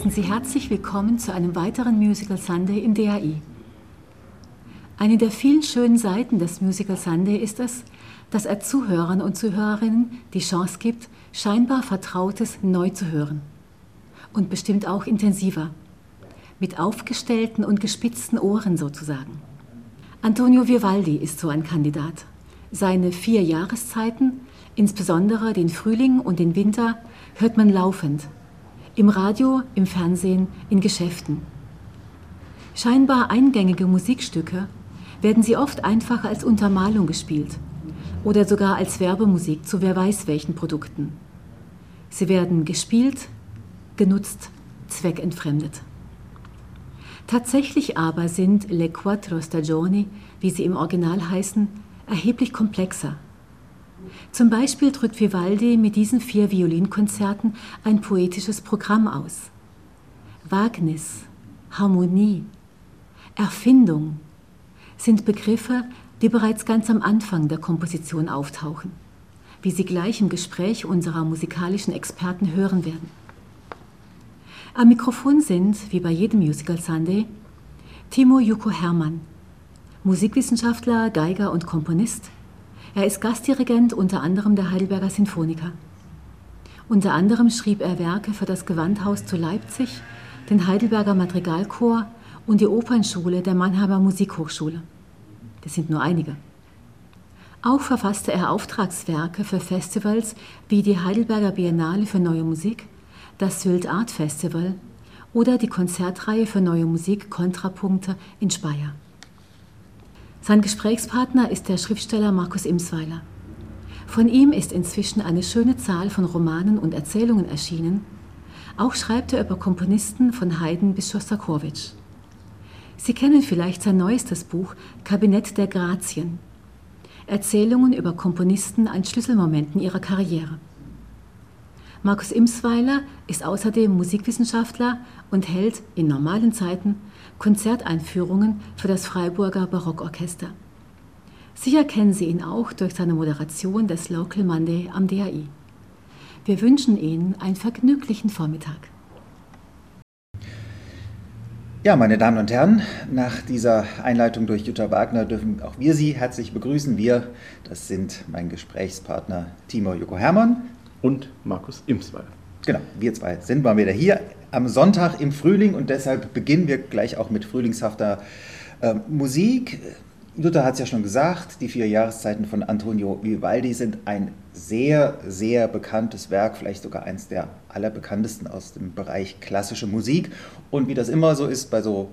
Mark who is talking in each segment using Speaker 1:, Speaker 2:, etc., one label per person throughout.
Speaker 1: heißen Sie herzlich willkommen zu einem weiteren Musical Sunday im DAI. Eine der vielen schönen Seiten des Musical Sunday ist es, dass er Zuhörern und Zuhörerinnen die Chance gibt, scheinbar Vertrautes neu zu hören. Und bestimmt auch intensiver. Mit aufgestellten und gespitzten Ohren sozusagen. Antonio Vivaldi ist so ein Kandidat. Seine vier Jahreszeiten, insbesondere den Frühling und den Winter, hört man laufend. Im Radio, im Fernsehen, in Geschäften. Scheinbar eingängige Musikstücke werden sie oft einfach als Untermalung gespielt oder sogar als Werbemusik zu wer weiß welchen Produkten. Sie werden gespielt, genutzt, zweckentfremdet. Tatsächlich aber sind Le Quattro Stagioni, wie sie im Original heißen, erheblich komplexer. Zum Beispiel drückt Vivaldi mit diesen vier Violinkonzerten ein poetisches Programm aus. Wagnis, Harmonie, Erfindung sind Begriffe, die bereits ganz am Anfang der Komposition auftauchen, wie Sie gleich im Gespräch unserer musikalischen Experten hören werden. Am Mikrofon sind, wie bei jedem Musical Sunday, Timo Yuko Hermann, Musikwissenschaftler, Geiger und Komponist. Er ist Gastdirigent unter anderem der Heidelberger Sinfoniker. Unter anderem schrieb er Werke für das Gewandhaus zu Leipzig, den Heidelberger Madrigalchor und die Opernschule der Mannheimer Musikhochschule. Das sind nur einige. Auch verfasste er Auftragswerke für Festivals wie die Heidelberger Biennale für Neue Musik, das Sylt Art Festival oder die Konzertreihe für Neue Musik Kontrapunkte in Speyer. Sein Gesprächspartner ist der Schriftsteller Markus Imsweiler. Von ihm ist inzwischen eine schöne Zahl von Romanen und Erzählungen erschienen. Auch schreibt er über Komponisten von Haydn bis Schostakowitsch. Sie kennen vielleicht sein neuestes Buch Kabinett der Grazien. Erzählungen über Komponisten an Schlüsselmomenten ihrer Karriere. Markus Imsweiler ist außerdem Musikwissenschaftler und hält in normalen Zeiten Konzerteinführungen für das Freiburger Barockorchester. Sicher kennen Sie ihn auch durch seine Moderation des Local Monday am DAI. Wir wünschen Ihnen einen vergnüglichen Vormittag.
Speaker 2: Ja, meine Damen und Herren, nach dieser Einleitung durch Jutta Wagner dürfen auch wir Sie herzlich begrüßen. Wir, das sind mein Gesprächspartner Timo Joko Hermann
Speaker 3: und Markus Imsweiler.
Speaker 2: Genau, wir zwei sind mal wieder hier am Sonntag im Frühling und deshalb beginnen wir gleich auch mit frühlingshafter äh, Musik. Jutta hat es ja schon gesagt, die vier Jahreszeiten von Antonio Vivaldi sind ein sehr, sehr bekanntes Werk, vielleicht sogar eines der allerbekanntesten aus dem Bereich klassische Musik. Und wie das immer so ist bei so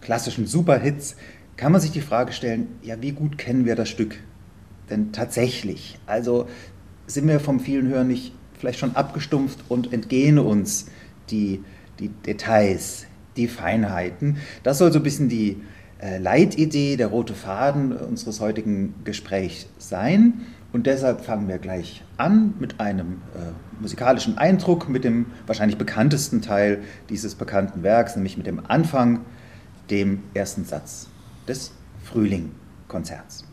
Speaker 2: klassischen Superhits, kann man sich die Frage stellen, ja, wie gut kennen wir das Stück denn tatsächlich? Also sind wir vom vielen Hören nicht vielleicht schon abgestumpft und entgehen uns die, die Details, die Feinheiten. Das soll so ein bisschen die äh, Leitidee, der rote Faden unseres heutigen Gesprächs sein. Und deshalb fangen wir gleich an mit einem äh, musikalischen Eindruck, mit dem wahrscheinlich bekanntesten Teil dieses bekannten Werks, nämlich mit dem Anfang, dem ersten Satz des Frühling-Konzerts.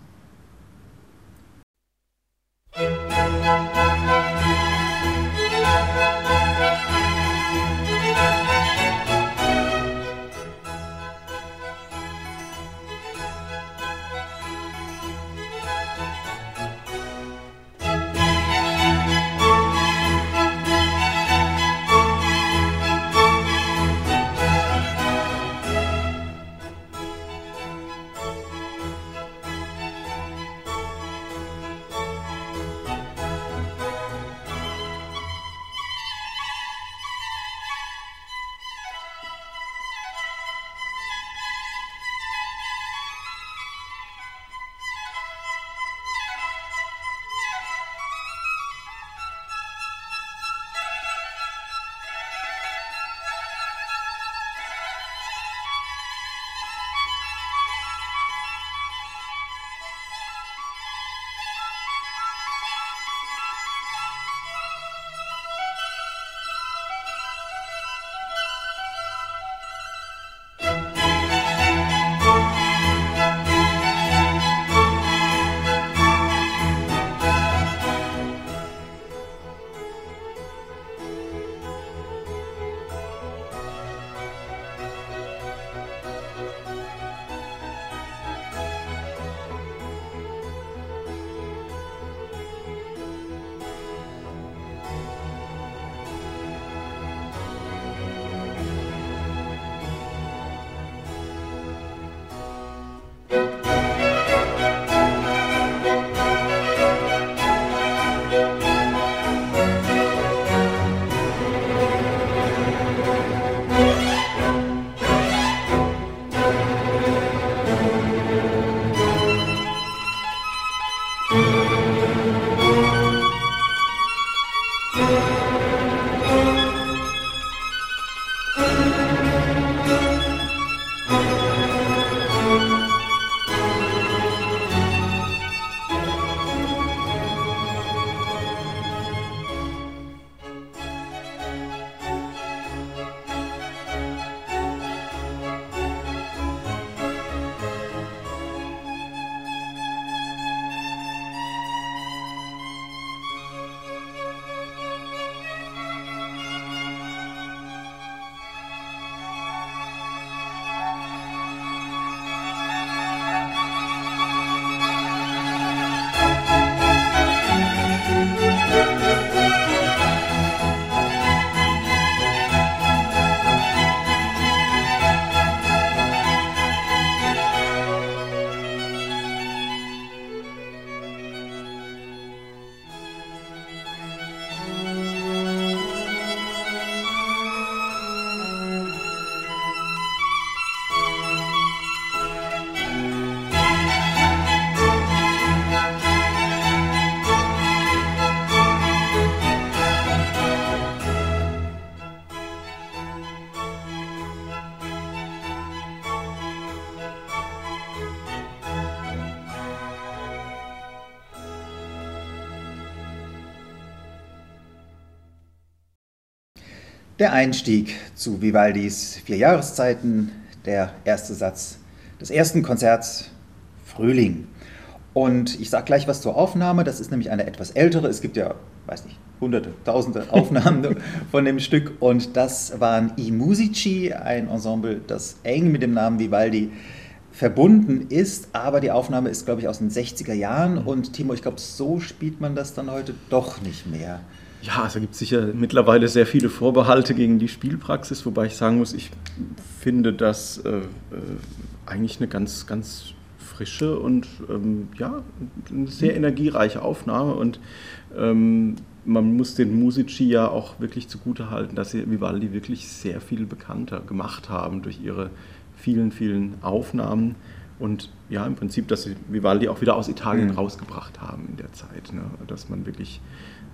Speaker 2: Der Einstieg zu Vivaldis Vier Jahreszeiten, der erste Satz des ersten Konzerts Frühling. Und ich sage gleich was zur Aufnahme, das ist nämlich eine etwas ältere, es gibt ja, weiß nicht, hunderte, tausende Aufnahmen von dem Stück und das waren I Musici, ein Ensemble, das eng mit dem Namen Vivaldi verbunden ist, aber die Aufnahme ist, glaube ich, aus den 60er Jahren und Timo, ich glaube, so spielt man das dann heute doch nicht mehr.
Speaker 3: Ja, also gibt es sicher mittlerweile sehr viele Vorbehalte gegen die Spielpraxis, wobei ich sagen muss, ich finde das äh, äh, eigentlich eine ganz, ganz frische und ähm, ja, eine sehr energiereiche Aufnahme und ähm, man muss den Musici ja auch wirklich zugutehalten, dass sie Vivaldi wirklich sehr viel bekannter gemacht haben durch ihre vielen, vielen Aufnahmen und ja, im Prinzip, dass sie Vivaldi auch wieder aus Italien mhm. rausgebracht haben in der Zeit. Ne? Dass man wirklich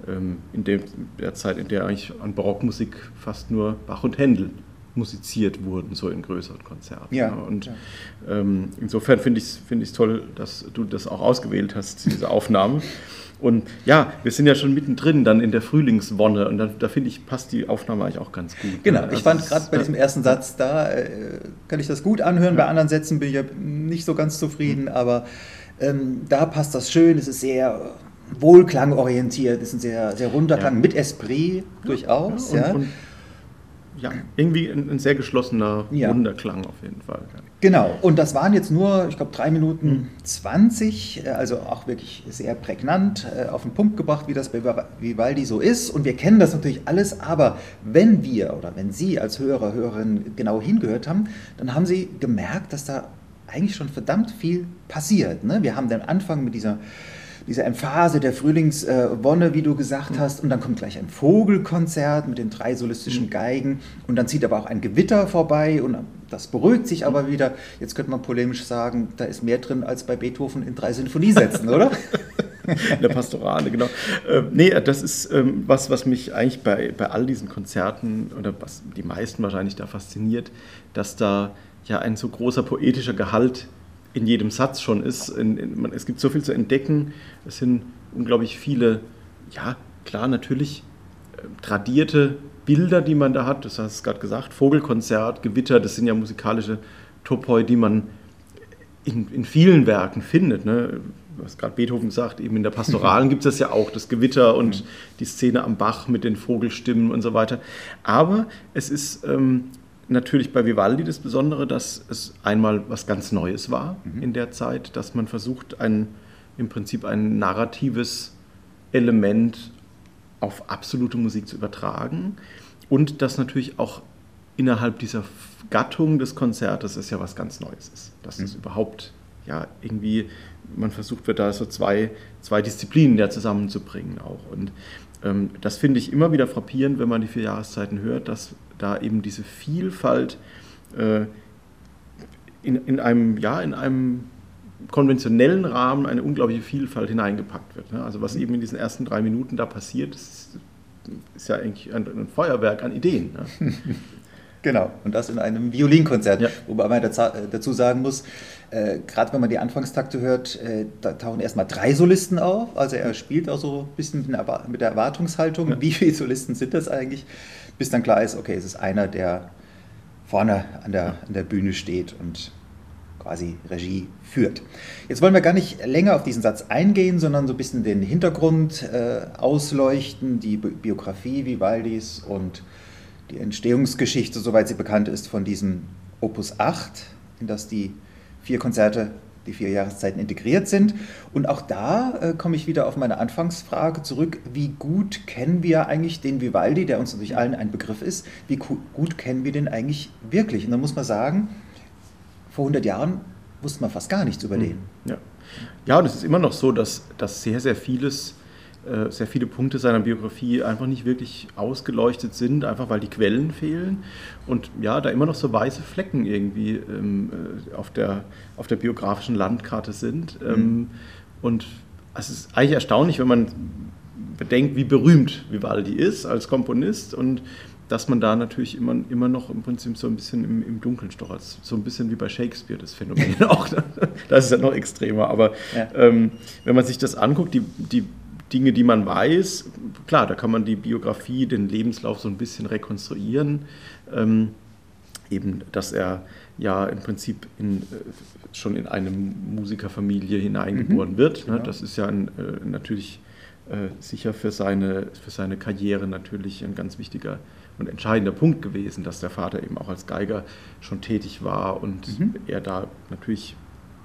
Speaker 3: in dem, der Zeit, in der eigentlich an Barockmusik fast nur Bach und Händel musiziert wurden, so in größeren Konzerten.
Speaker 2: Ja?
Speaker 3: Und
Speaker 2: ja.
Speaker 3: Ähm, insofern finde ich es find toll, dass du das auch ausgewählt hast, diese Aufnahme. Und ja, wir sind ja schon mittendrin dann in der Frühlingswonne und da, da finde ich, passt die Aufnahme eigentlich auch ganz gut.
Speaker 2: Genau, also ich fand gerade bei diesem ersten Satz, da äh, kann ich das gut anhören, ja. bei anderen Sätzen bin ich ja nicht so ganz zufrieden, mhm. aber ähm, da passt das schön, es ist sehr wohlklangorientiert, ist ein sehr, sehr runder Klang, ja. mit Esprit durchaus.
Speaker 3: Ja, und, und ja, irgendwie ein, ein, sehr geschlossener ja. Wunderklang auf jeden Fall.
Speaker 2: Genau, und das waren jetzt nur, ich glaube, drei Minuten mhm. 20, äh, also auch wirklich sehr prägnant äh, auf den Punkt gebracht, wie das bei Vivaldi so ist. Und wir kennen das natürlich alles, aber wenn wir oder wenn Sie als Hörer, Hörerin genau hingehört haben, dann haben Sie gemerkt, dass da eigentlich schon verdammt viel passiert. Ne? Wir haben den Anfang mit dieser diese Emphase der Frühlingswonne, wie du gesagt hast, und dann kommt gleich ein Vogelkonzert mit den drei solistischen. Geigen und dann zieht aber auch ein Gewitter vorbei und das beruhigt sich aber wieder. Jetzt könnte man polemisch sagen, da ist mehr drin als bei Beethoven in drei Sinfoniesätzen, oder?
Speaker 3: In der Pastorale, genau. Äh, nee, das ist ähm, was, was mich eigentlich bei, bei all diesen Konzerten oder was die meisten wahrscheinlich da fasziniert, dass da ja ein so großer poetischer Gehalt in jedem Satz schon ist. In, in, man, es gibt so viel zu entdecken. Es sind unglaublich viele, ja, klar, natürlich äh, tradierte Bilder, die man da hat. Das hast du gerade gesagt, Vogelkonzert, Gewitter, das sind ja musikalische Topoi, die man in, in vielen Werken findet. Ne? Was gerade Beethoven sagt, eben in der Pastoralen gibt es das ja auch, das Gewitter und mhm. die Szene am Bach mit den Vogelstimmen und so weiter. Aber es ist ähm, natürlich bei Vivaldi das Besondere, dass es einmal was ganz Neues war mhm. in der Zeit, dass man versucht, ein, im Prinzip ein narratives Element auf absolute Musik zu übertragen und dass natürlich auch innerhalb dieser Gattung des Konzertes es ja was ganz Neues ist. Dass mhm. das überhaupt ja irgendwie, man versucht wird da so zwei, zwei Disziplinen ja zusammenzubringen auch. Und ähm, das finde ich immer wieder frappierend, wenn man die vier Jahreszeiten hört, dass da eben diese Vielfalt äh, in, in, einem, ja, in einem konventionellen Rahmen eine unglaubliche Vielfalt hineingepackt wird. Ne? Also was eben in diesen ersten drei Minuten da passiert, ist, ist ja eigentlich ein, ein, Feuerwerk an Ideen. Ne?
Speaker 2: Genau, und das in einem Violinkonzert. Ja. Wobei man dazu sagen muss, äh, gerade wenn man die Anfangstakte hört, äh, da tauchen erstmal drei Solisten auf. Also er spielt auch so ein bisschen mit der Erwartungshaltung, ja. wie viele Solisten sind das eigentlich, bis dann klar ist, okay, es ist einer, der vorne an der, an der Bühne steht und quasi Regie führt. Jetzt wollen wir gar nicht länger auf diesen Satz eingehen, sondern so ein bisschen den Hintergrund äh, ausleuchten, die Biografie Vivaldis und die Entstehungsgeschichte, soweit sie bekannt ist, von diesem Opus 8, in das die vier Konzerte, die vier Jahreszeiten integriert sind. Und auch da äh, komme ich wieder auf meine Anfangsfrage zurück. Wie gut kennen wir eigentlich den Vivaldi, der uns natürlich allen ein Begriff ist, wie gut kennen wir den eigentlich wirklich? Und da muss man sagen, vor 100 Jahren wusste man fast gar nichts über den.
Speaker 3: Ja, ja und es ist immer noch so, dass, dass sehr, sehr vieles sehr viele Punkte seiner Biografie einfach nicht wirklich ausgeleuchtet sind, einfach weil die Quellen fehlen und ja, da immer noch so weiße Flecken irgendwie ähm, äh, auf, der, auf der biografischen Landkarte sind. Mhm. Ähm, und es ist eigentlich erstaunlich, wenn man bedenkt, wie berühmt Vivaldi ist als Komponist und dass man da natürlich immer, immer noch im Prinzip so ein bisschen im, im Dunkeln stochert. So ein bisschen wie bei Shakespeare das Phänomen auch. Das ist ja noch extremer. Aber ja. ähm, wenn man sich das anguckt, die, die Dinge, die man weiß, klar, da kann man die Biografie, den Lebenslauf so ein bisschen rekonstruieren. Ähm, eben, dass er ja im Prinzip in, äh, schon in eine Musikerfamilie hineingeboren mhm. wird. Ne? Genau. Das ist ja ein, äh, natürlich äh, sicher für seine, für seine Karriere natürlich ein ganz wichtiger und entscheidender Punkt gewesen, dass der Vater eben auch als Geiger schon tätig war und mhm. er da natürlich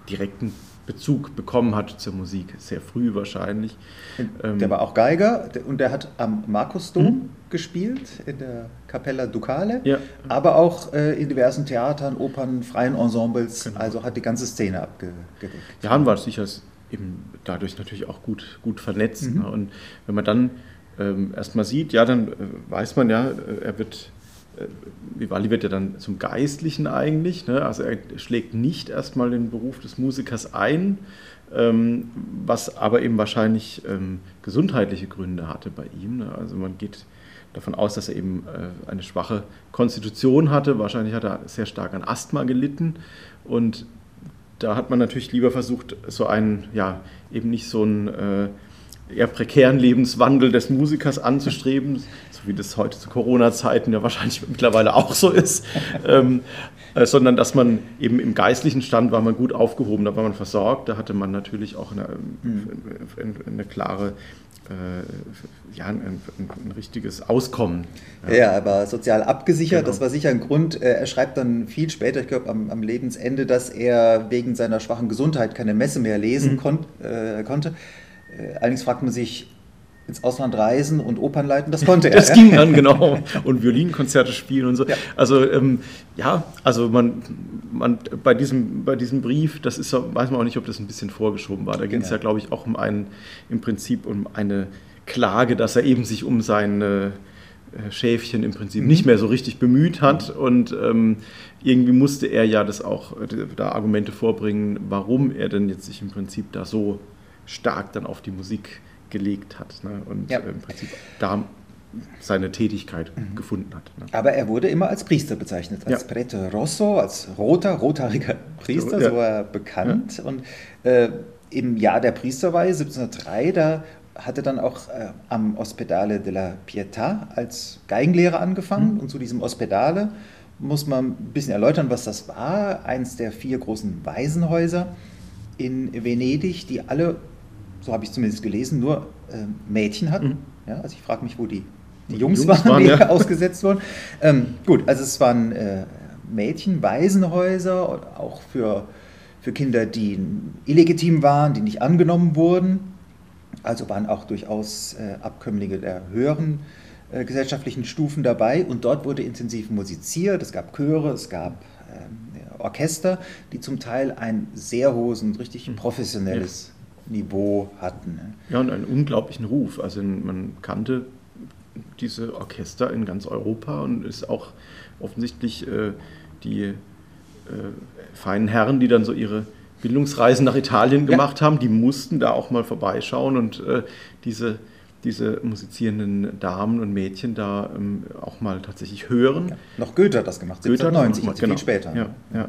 Speaker 3: direkten Bezug bekommen hat zur Musik, sehr früh wahrscheinlich.
Speaker 2: Der ähm, war auch Geiger und der hat am Markusdom mhm. gespielt, in der Capella Ducale, ja. aber auch äh, in diversen Theatern, Opern, freien Ensembles, genau. also hat die ganze Szene abgedeckt.
Speaker 3: Jan war sicher eben dadurch natürlich auch gut, gut vernetzt. Mhm. Ne? Und wenn man dann ähm, erstmal sieht, ja, dann äh, weiß man ja, äh, er wird Vivaldi wird ja dann zum Geistlichen eigentlich. Ne? Also er schlägt nicht erstmal den Beruf des Musikers ein, ähm, was aber eben wahrscheinlich ähm, gesundheitliche Gründe hatte bei ihm. Ne? Also man geht davon aus, dass er eben äh, eine schwache Konstitution hatte. Wahrscheinlich hat er sehr stark an Asthma gelitten und da hat man natürlich lieber versucht, so einen, ja, eben nicht so einen äh, eher prekären Lebenswandel des Musikers anzustreben, so wie das heute zu Corona-Zeiten ja wahrscheinlich mittlerweile auch so ist, ähm, äh, sondern dass man eben im geistlichen Stand war man gut aufgehoben, da war man versorgt, da hatte man natürlich auch eine, mhm. eine, eine klare äh, ja, ein, ein, ein, richtiges Auskommen.
Speaker 2: Ja. ja, er war sozial abgesichert, genau. das war sicher ein Grund. Äh, er schreibt dann viel später, ich glaube am, am, Lebensende, dass er wegen seiner schwachen Gesundheit keine Messe mehr lesen mhm. kon äh, konnte. Äh, allerdings fragt man sich, ins Ausland reisen und Opern leiten, das konnte er.
Speaker 3: Das ging dann, genau. Und Violinkonzerte spielen und so. Ja. Also ähm, ja, also man, man bei, diesem, bei diesem Brief, das ist, weiß man auch nicht, ob das ein bisschen vorgeschoben war. Da ging es genau. ja, glaube ich, auch um einen, im Prinzip um eine Klage, dass er eben sich um seine äh, Schäfchen im Prinzip mhm. nicht mehr so richtig bemüht hat mhm. und ähm, irgendwie musste er ja das auch äh, da Argumente vorbringen, warum er denn jetzt sich im Prinzip da so stark dann auf die Musik gelegt hat ne? und ja. im Prinzip da seine Tätigkeit mhm. gefunden hat.
Speaker 2: Ne? Aber er wurde immer als Priester bezeichnet, als ja. Prete Rosso, als roter, rothaariger Priester, so, ja. so war er bekannt. Ja. Und äh, im Jahr der Priesterweihe 1703, da hat er dann auch äh, am Ospedale della Pietà als Geigenlehrer angefangen. Mhm. Und zu diesem Ospedale muss man ein bisschen erläutern, was das war. Eins der vier großen Waisenhäuser in Venedig, die alle so habe ich zumindest gelesen, nur äh, Mädchen hatten. Mhm. Ja, also ich frage mich, wo die, die Jungs, Jungs, waren, die ja. ausgesetzt wurden. Ähm, gut, also es waren äh, Mädchen, Waisenhäuser, auch für, für Kinder, die illegitim waren, die nicht angenommen wurden. Also waren auch durchaus äh, Abkömmlinge der höheren äh, gesellschaftlichen Stufen dabei. Und dort wurde intensiv musiziert. Es gab Chöre, es gab ähm, Orchester, die zum Teil ein sehr hohes und richtig mhm. professionelles Niveau hatten. Ne?
Speaker 3: Ja, und einen unglaublichen Ruf. Also man kannte diese Orchester in ganz Europa und ist auch offensichtlich äh, die äh, feinen Herren, die dann so ihre Bildungsreisen nach Italien gemacht ja. haben, die mussten da auch mal vorbeischauen und äh, diese diese musizierenden Damen und Mädchen da ähm, auch mal tatsächlich hören. Ja,
Speaker 2: noch Goethe hat das gemacht,
Speaker 3: 1790, Goethe genau. viel später. Ja, ja.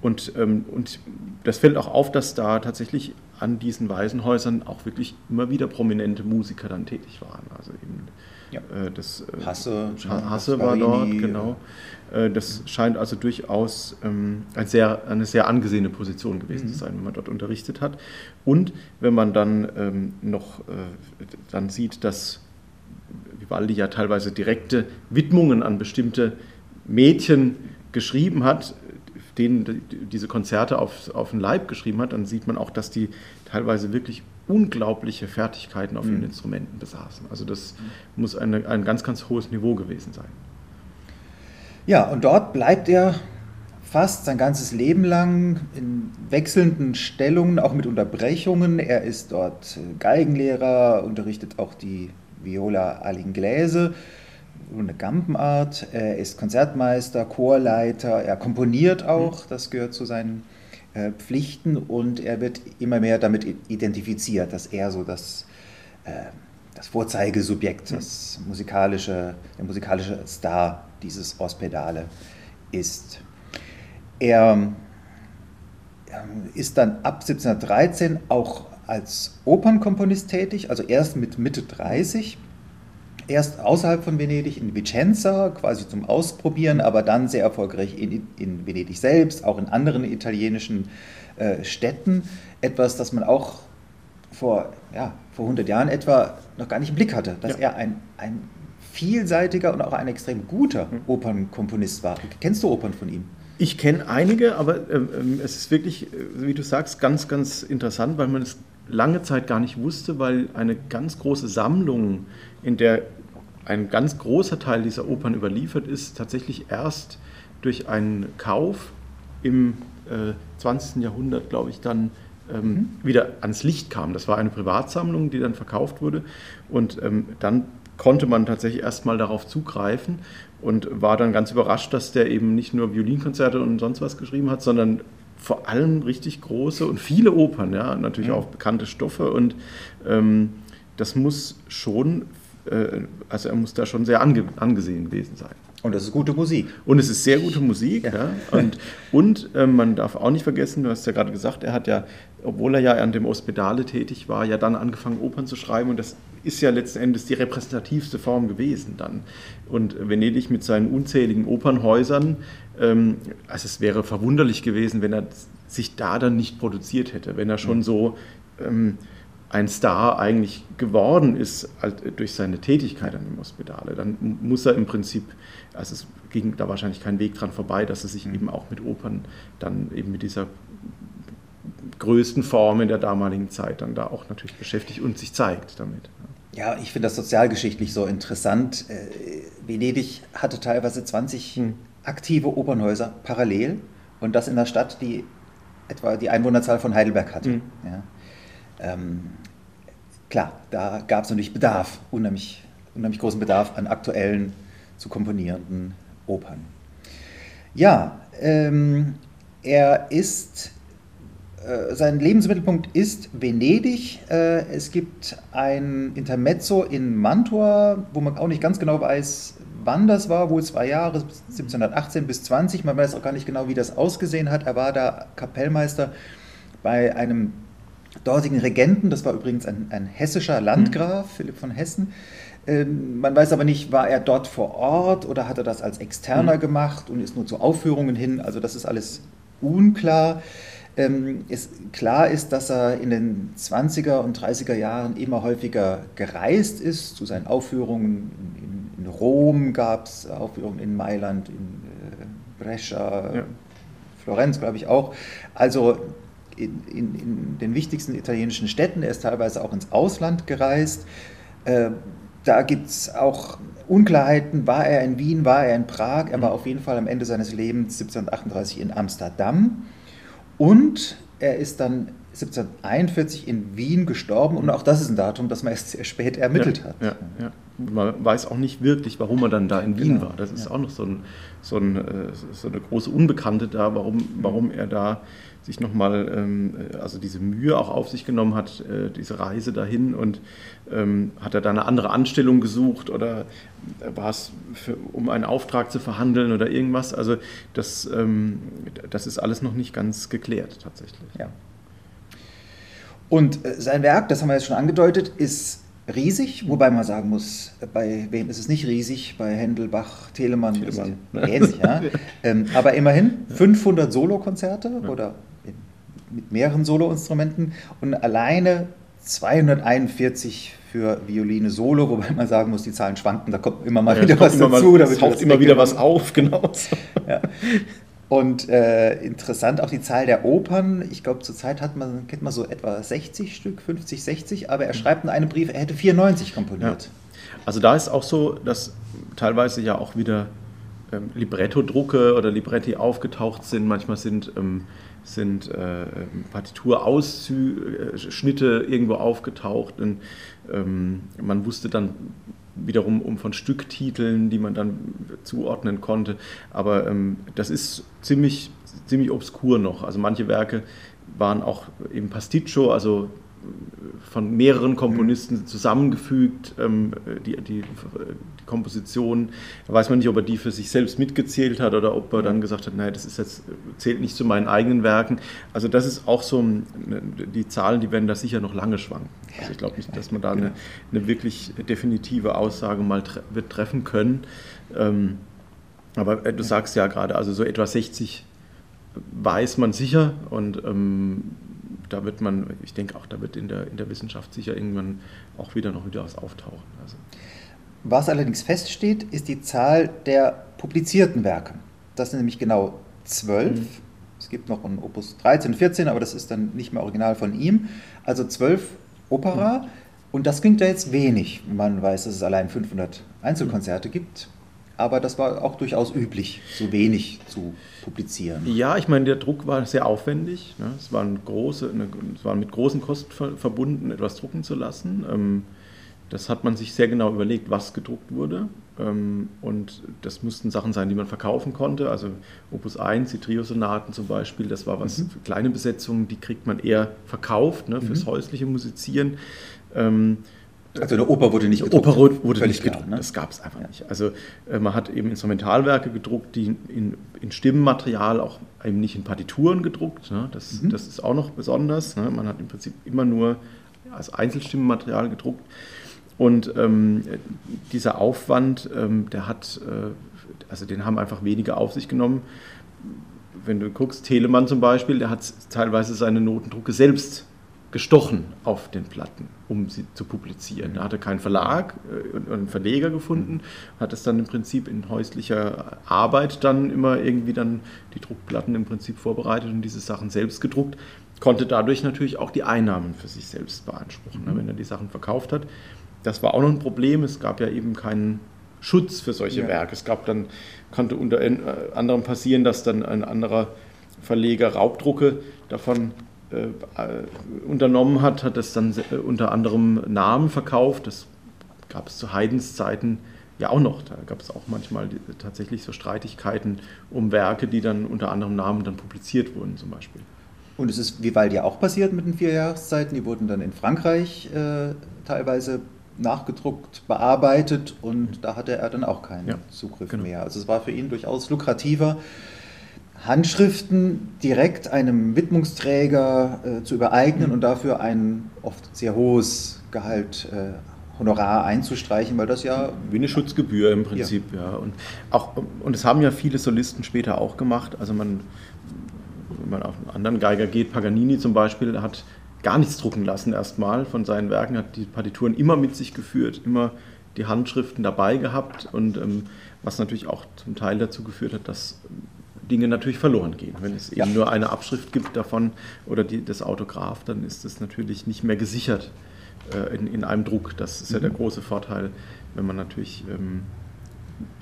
Speaker 3: Und, ähm, und das fällt auch auf, dass da tatsächlich an diesen Waisenhäusern auch wirklich immer wieder prominente Musiker dann tätig waren. Also eben
Speaker 2: ja. äh, das äh, Hasse,
Speaker 3: Hasse war dort, genau. Äh, das scheint also durchaus ähm, ein sehr, eine sehr angesehene Position gewesen mhm. zu sein, wenn man dort unterrichtet hat. Und wenn man dann ähm, noch äh, dann sieht, dass Vivaldi ja teilweise direkte Widmungen an bestimmte Mädchen geschrieben hat, denen diese Konzerte auf, auf den Leib geschrieben hat, dann sieht man auch, dass die teilweise wirklich unglaubliche Fertigkeiten auf mhm. ihren Instrumenten besaßen. Also das mhm. muss eine, ein ganz, ganz hohes Niveau gewesen sein.
Speaker 2: Ja, und dort bleibt er fast sein ganzes Leben lang in wechselnden Stellungen, auch mit Unterbrechungen. Er ist dort Geigenlehrer, unterrichtet auch die Viola all'inglese, eine Gampenart. Er ist Konzertmeister, Chorleiter, er komponiert auch, das gehört zu seinen äh, Pflichten. Und er wird immer mehr damit identifiziert, dass er so das, äh, das Vorzeigesubjekt, das musikalische, der musikalische Star dieses Ospedale ist. Er ähm, ist dann ab 1713 auch als Opernkomponist tätig, also erst mit Mitte 30 erst außerhalb von Venedig in Vicenza, quasi zum Ausprobieren, aber dann sehr erfolgreich in, in Venedig selbst, auch in anderen italienischen äh, Städten. Etwas, das man auch vor, ja, vor 100 Jahren etwa noch gar nicht im Blick hatte, dass ja. er ein, ein vielseitiger und auch ein extrem guter mhm. Opernkomponist war. Kennst du Opern von ihm?
Speaker 3: Ich kenne einige, aber ähm, ähm es ist wirklich, äh, wie du sagst, ganz, ganz interessant, weil man es lange Zeit gar nicht wusste, weil eine ganz große Sammlung, in der ein ganz großer Teil dieser Opern überliefert ist, tatsächlich erst durch einen Kauf im äh, 20. Jahrhundert, glaube ich, dann ähm, mhm. wieder ans Licht kam. Das war eine Privatsammlung, die dann verkauft wurde und ähm, dann konnte man tatsächlich erstmal darauf zugreifen und war dann ganz überrascht, dass der eben nicht nur Violinkonzerte und sonst was geschrieben hat, sondern vor allem richtig große und viele Opern, ja, natürlich mhm. auch bekannte Stoffe und ähm, das muss schon also er muss da schon sehr ange angesehen gewesen sein.
Speaker 2: Und das ist gute Musik.
Speaker 3: Und es ist sehr gute Musik. Ja. ja. Und, und äh, man darf auch nicht vergessen, du hast ja gerade gesagt, er hat ja, obwohl er ja an dem Ospedale tätig war, ja dann angefangen, Opern zu schreiben. Und das ist ja letzten Endes die repräsentativste Form gewesen dann. Und Venedig mit seinen unzähligen Opernhäusern, ähm, also es wäre verwunderlich gewesen, wenn er sich da dann nicht produziert hätte, wenn er schon so... Ähm, ein Star eigentlich geworden ist durch seine Tätigkeit an dem Hospitale, dann muss er im Prinzip, also es ging da wahrscheinlich kein Weg dran vorbei, dass er sich mhm. eben auch mit Opern dann eben mit dieser größten Form in der damaligen Zeit dann da auch natürlich beschäftigt und sich zeigt damit.
Speaker 2: Ja, ich finde das sozialgeschichtlich so interessant. Äh, Venedig hatte teilweise 20 hm. aktive Opernhäuser parallel und das in einer Stadt, die etwa die Einwohnerzahl von Heidelberg hatte. Hm. Ja. Ähm, klar, da gab es natürlich Bedarf, unheimlich, unheimlich großen Bedarf an aktuellen, zu komponierenden Opern. Ja, ähm, er ist, äh, sein Lebensmittelpunkt ist Venedig. Äh, es gibt ein Intermezzo in Mantua, wo man auch nicht ganz genau weiß, wann das war, wohl zwei Jahre, 1718 bis 20. Man weiß auch gar nicht genau, wie das ausgesehen hat. Er war da Kapellmeister bei einem dortigen Regenten, das war übrigens ein, ein hessischer Landgraf, mhm. Philipp von Hessen. Ähm, man weiß aber nicht, war er dort vor Ort oder hat er das als Externer mhm. gemacht und ist nur zu Aufführungen hin. Also das ist alles unklar. Ähm, klar ist, dass er in den 20er und 30er Jahren immer häufiger gereist ist. Zu seinen Aufführungen in, in Rom gab es Aufführungen in Mailand, in äh, Brescia, ja. Florenz, glaube ich auch. Also in, in, in, den wichtigsten italienischen Städten. Er ist teilweise auch ins Ausland gereist. Äh, da gibt es auch Unklarheiten. War er in Wien, war er in Prag? Er war mhm. auf jeden Fall am Ende seines Lebens 1738 in Amsterdam. Und er ist dann 1741 in Wien gestorben und auch das ist ein Datum, das man erst sehr spät ermittelt
Speaker 3: ja,
Speaker 2: hat.
Speaker 3: Ja, ja. Man weiß auch nicht wirklich, warum er dann da in Wien genau, war. Das ist auch noch so, ein, so, ein, äh, so, eine große Unbekannte da, warum, warum er da sich nochmal, ähm, also diese Mühe auch auf sich genommen hat, äh, diese Reise dahin und ähm, hat er da eine andere Anstellung gesucht oder war es für, um einen Auftrag zu verhandeln oder irgendwas? Also das, ähm, das ist alles noch nicht ganz geklärt tatsächlich.
Speaker 2: Ja. Und äh, sein Werk, das haben wir jetzt schon angedeutet, ist riesig, wobei man sagen muss, bei wem ist es nicht riesig? Bei Händel, Bach, Telemann, Telemann. ist ähnlich, ja. ähm, aber immerhin 500 Solokonzerte ja. oder mit mehreren Soloinstrumenten und alleine 241 für Violine Solo, wobei man sagen muss, die Zahlen schwanken, da kommt immer mal ja, wieder was dazu.
Speaker 3: Da taucht immer wieder was auf, genau.
Speaker 2: Ja. Und äh, interessant auch die Zahl der Opern. Ich glaube, zurzeit hat man, kennt man so etwa 60 Stück, 50, 60, aber er schreibt in einem Brief, er hätte 94 komponiert.
Speaker 3: Ja. Also da ist auch so, dass teilweise ja auch wieder ähm, Libretto-Drucke oder Libretti aufgetaucht sind. Manchmal sind ähm, sind äh, Partiturausschnitte irgendwo aufgetaucht. Und, ähm, man wusste dann wiederum um von Stücktiteln, die man dann zuordnen konnte. Aber ähm, das ist ziemlich, ziemlich obskur noch. Also manche Werke waren auch eben Pasticcio, also von mehreren Komponisten zusammengefügt, ähm, die, die, die, Komposition. Da weiß man nicht, ob er die für sich selbst mitgezählt hat oder ob er dann gesagt hat, nein, das ist jetzt, zählt nicht zu meinen eigenen Werken. Also das ist auch so, die Zahlen, die werden da sicher noch lange schwanken. Also ich glaube nicht, dass man da eine, eine, wirklich definitive Aussage mal tre wird treffen können. Ähm, aber äh, du sagst ja gerade, also so etwa 60 weiß man sicher und ähm, da wird man, ich denke auch, da wird in der, in der Wissenschaft sicher irgendwann auch wieder noch wieder was auftauchen. Also.
Speaker 2: Was allerdings feststeht, ist die Zahl der publizierten Werke. Das sind nämlich genau zwölf. Mhm. Es gibt noch ein Opus 13, 14, aber das ist dann nicht mehr original von ihm. Also zwölf Opera. Mhm. Und das klingt ja jetzt wenig. Man weiß, dass es allein 500 Einzelkonzerte mhm. gibt aber das war auch durchaus üblich, so wenig zu publizieren.
Speaker 3: Ja, ich meine, der Druck war sehr aufwendig. Ne? Es, waren große, eine, es war mit großen Kosten verbunden, etwas drucken zu lassen. Ähm, das hat man sich sehr genau überlegt, was gedruckt wurde. Ähm, und das mussten Sachen sein, die man verkaufen konnte. Also Opus 1, die Trio-Sonaten zum Beispiel, das war was mhm. für kleine Besetzungen, die kriegt man eher verkauft ne, fürs mhm. häusliche Musizieren. Ähm,
Speaker 2: also eine Oper wurde nicht
Speaker 3: gedruckt. Oper wurde nicht gedruckt, klar, ne? das gab es einfach ja. nicht. Also äh, man hat eben Instrumentalwerke gedruckt, die in, in Stimmenmaterial auch eben nicht in Partituren gedruckt. Ne? Das, mhm. das ist auch noch besonders. Ne? Man hat im Prinzip immer nur als Einzelstimmenmaterial gedruckt. Und ähm, dieser Aufwand, ähm, der hat, äh, also den haben einfach wenige auf sich genommen. Wenn du guckst, Telemann zum Beispiel, der hat teilweise seine Notendrucke selbst gestochen auf den Platten, um sie zu publizieren. Da hatte kein Verlag äh, und einen Verleger gefunden, hat es dann im Prinzip in häuslicher Arbeit dann immer irgendwie dann die Druckplatten im Prinzip vorbereitet und diese Sachen selbst gedruckt, konnte dadurch natürlich auch die Einnahmen für sich selbst beanspruchen, ne, wenn er die Sachen verkauft hat. Das war auch noch ein Problem. Es gab ja eben keinen Schutz für solche ja. Werke. Es gab dann, konnte unter äh, anderem passieren, dass dann ein anderer Verleger Raubdrucke davon unternommen hat, hat es dann äh, unter anderem Namen verkauft. Das gab es zu Haydns Zeiten ja auch noch. Da gab es auch manchmal die, tatsächlich so Streitigkeiten um Werke, die dann unter anderem Namen dann publiziert wurden zum Beispiel.
Speaker 2: Und es ist Vivaldi auch passiert mit den vier Jahreszeiten. Die wurden dann in Frankreich äh, teilweise nachgedruckt, bearbeitet und da hatte er dann auch keinen ja, Zugriff genau. mehr. Also es war für ihn durchaus lukrativer, Handschriften direkt einem Widmungsträger äh, zu übereignen mhm. und dafür ein oft sehr hohes Gehalt, äh, Honorar einzustreichen, weil das ja.
Speaker 3: Wie eine Schutzgebühr im Prinzip, ja. ja. Und, auch, und das haben ja viele Solisten später auch gemacht. Also man, wenn man auf einen anderen Geiger geht, Paganini zum Beispiel, hat gar nichts drucken lassen erstmal von seinen Werken, hat die Partituren immer mit sich geführt, immer die Handschriften dabei gehabt und ähm, was natürlich auch zum Teil dazu geführt hat, dass Dinge natürlich verloren gehen. Wenn es eben nur eine Abschrift gibt davon oder die, das Autograph, dann ist es natürlich nicht mehr gesichert äh, in, in einem Druck. Das ist mhm. ja der mhm. große Vorteil, wenn man natürlich ähm,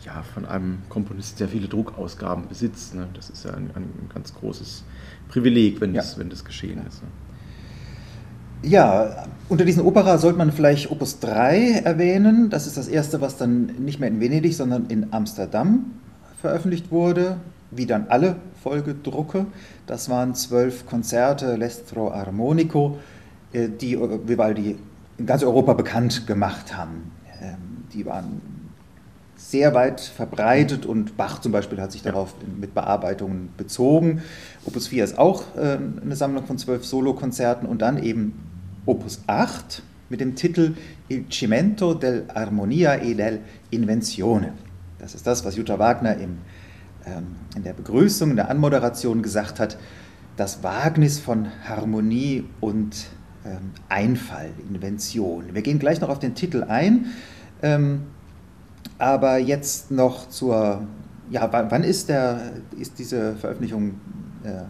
Speaker 3: ja, von einem Komponisten sehr viele Druckausgaben besitzt. Ne? Das ist ja ein, ein, ganz großes Privileg, wenn, ja. das, wenn das geschehen ist. Ne?
Speaker 2: Ja, unter diesen Opera sollte man vielleicht Opus 3 erwähnen. Das ist das erste, was dann nicht mehr in Venedig, sondern in Amsterdam veröffentlicht wurde wie dann alle Folgedrucke. Das waren zwölf Konzerte Lestro Armonico, äh, die Vivaldi in ganz Europa bekannt gemacht haben. Ähm, die waren sehr weit verbreitet und Bach zum Beispiel hat sich darauf mit Bearbeitungen bezogen. Opus 4 ist auch äh, eine Sammlung von zwölf Solokonzerten und dann eben Opus 8 mit dem Titel Il Cimento dell'Armonia e dell'Invenzione. Das ist das, was Jutta Wagner im ähm, in der Begrüßung, in der Anmoderation gesagt hat, das Wagnis von Harmonie und ähm, Einfall, Invention. Wir gehen gleich noch auf den Titel ein, ähm, aber jetzt noch zur, ja, wann ist, der, ist diese Veröffentlichung äh,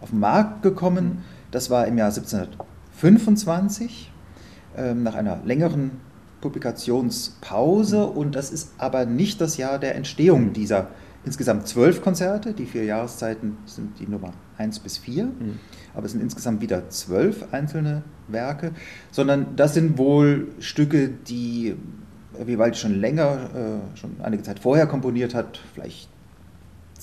Speaker 2: auf den Markt gekommen? Das war im Jahr 1725, nach einer längeren Publikationspause und das ist aber nicht das Jahr der Entstehung dieser insgesamt zwölf Konzerte. Die vier Jahreszeiten sind die Nummer 1 bis 4. Mhm. Aber es sind insgesamt wieder zwölf einzelne Werke. Sondern das sind wohl Stücke, die Vivaldi schon länger, äh, schon einige Zeit vorher komponiert hat, vielleicht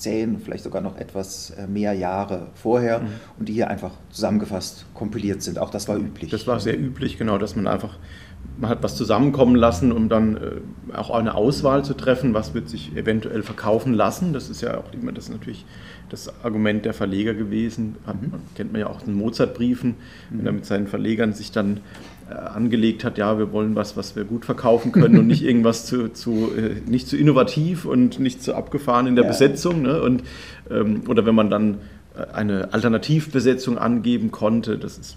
Speaker 2: zehn, vielleicht sogar noch etwas äh, mehr Jahre vorher mhm. und die hier einfach zusammengefasst kompiliert sind. Auch das war üblich.
Speaker 3: Das war sehr üblich, genau, dass man einfach man hat was zusammenkommen lassen, um dann äh, auch eine Auswahl zu treffen, was wird sich eventuell verkaufen lassen. Das ist ja auch immer das natürlich das Argument der Verleger gewesen. Hat, mhm. Kennt man ja auch in Mozart-Briefen, mhm. wenn er mit seinen Verlegern sich dann äh, angelegt hat, ja, wir wollen was, was wir gut verkaufen können und nicht irgendwas zu, zu äh, nicht zu innovativ und nicht zu abgefahren in der ja. Besetzung. Ne? Und, ähm, oder wenn man dann eine Alternativbesetzung angeben konnte, das ist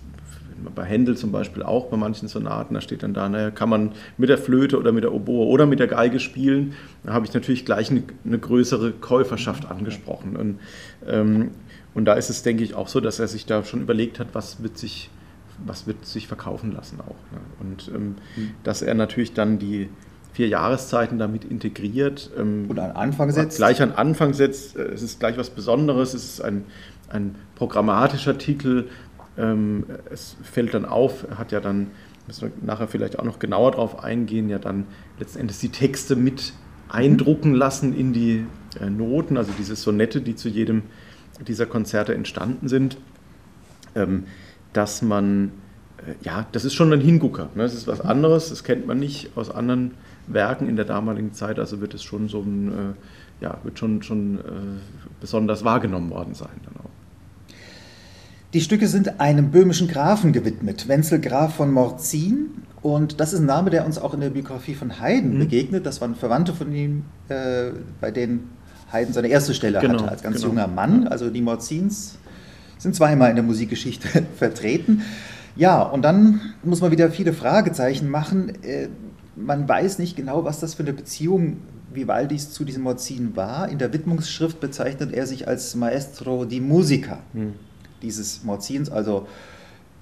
Speaker 3: bei Händel zum Beispiel auch bei manchen Sonaten, da steht dann da, naja, kann man mit der Flöte oder mit der Oboe oder mit der Geige spielen. Da habe ich natürlich gleich eine, eine größere Käuferschaft angesprochen. Und, ähm, und da ist es, denke ich, auch so, dass er sich da schon überlegt hat, was wird sich, was wird sich verkaufen lassen auch. Ne? Und ähm, mhm. dass er natürlich dann die vier Jahreszeiten damit integriert.
Speaker 2: Ähm, und an Anfang setzt.
Speaker 3: Gleich an Anfang setzt. Äh, es ist gleich was Besonderes. Es ist ein, ein programmatischer Titel. Ähm, es fällt dann auf, hat ja dann, müssen wir nachher vielleicht auch noch genauer drauf eingehen, ja dann letztendlich die Texte mit eindrucken lassen in die äh, Noten, also diese Sonette, die zu jedem dieser Konzerte entstanden sind, ähm, dass man, äh, ja, das ist schon ein Hingucker. Ne? Das ist was anderes, das kennt man nicht aus anderen Werken in der damaligen Zeit, also wird es schon so ein, äh, ja, wird schon, schon besonders wahrgenommen worden sein dann auch.
Speaker 2: Die Stücke sind einem böhmischen Grafen gewidmet, Wenzel Graf von Morzin. Und das ist ein Name, der uns auch in der Biografie von Haydn mhm. begegnet. Das waren Verwandte von ihm, äh, bei denen Haydn seine erste Stelle genau, hatte als ganz genau. junger Mann. Also die Morzins sind zweimal in der Musikgeschichte vertreten. Ja, und dann muss man wieder viele Fragezeichen machen. Äh, man weiß nicht genau, was das für eine Beziehung Vivaldis zu diesem Morzin war. In der Widmungsschrift bezeichnet er sich als Maestro di Musica. Mhm dieses Morzins, also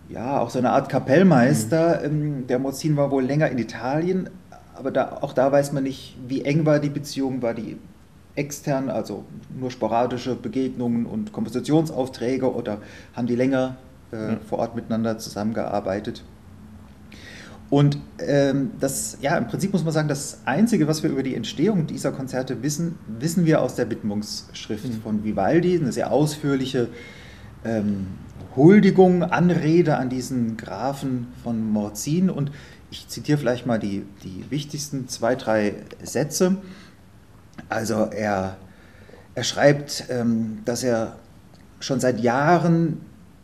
Speaker 2: ja, auch so eine Art Kapellmeister. Mhm. Der Morzin war wohl länger in Italien, aber da, auch da weiß man nicht, wie eng war die Beziehung, war die extern, also nur sporadische Begegnungen und Kompositionsaufträge oder haben die länger äh, mhm. vor Ort miteinander zusammengearbeitet. Und ähm, das, ja, im Prinzip muss man sagen, das Einzige, was wir über die Entstehung dieser Konzerte wissen, wissen wir aus der Widmungsschrift mhm. von Vivaldi, eine sehr ausführliche ähm, Huldigung, Anrede an diesen Grafen von Morzin. Und ich zitiere vielleicht mal die, die wichtigsten zwei, drei Sätze. Also er, er schreibt, ähm, dass er schon seit Jahren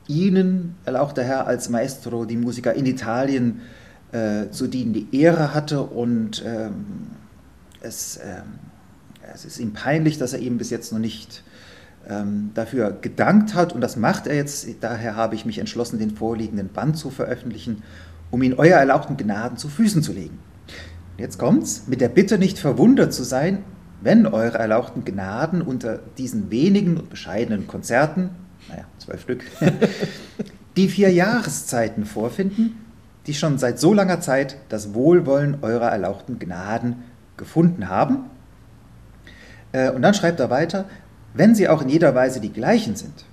Speaker 2: Ihnen, erlauchter Herr, als Maestro die Musiker in Italien äh, zu dienen, die Ehre hatte und ähm, es, ähm, es ist ihm peinlich, dass er eben bis jetzt noch nicht ähm, dafür gedankt hat und das macht er jetzt. Daher habe ich mich entschlossen, den vorliegenden Band zu veröffentlichen, um ihn euer erlauchten Gnaden zu Füßen zu legen. Jetzt kommt's, mit der Bitte nicht verwundert zu sein, wenn eure erlauchten Gnaden unter diesen wenigen und bescheidenen Konzerten, naja, zwölf Stück, die vier Jahreszeiten vorfinden, die schon seit so langer Zeit das Wohlwollen eurer erlauchten Gnaden gefunden haben. Äh, und dann schreibt er weiter, wenn sie auch in jeder Weise die gleichen sind,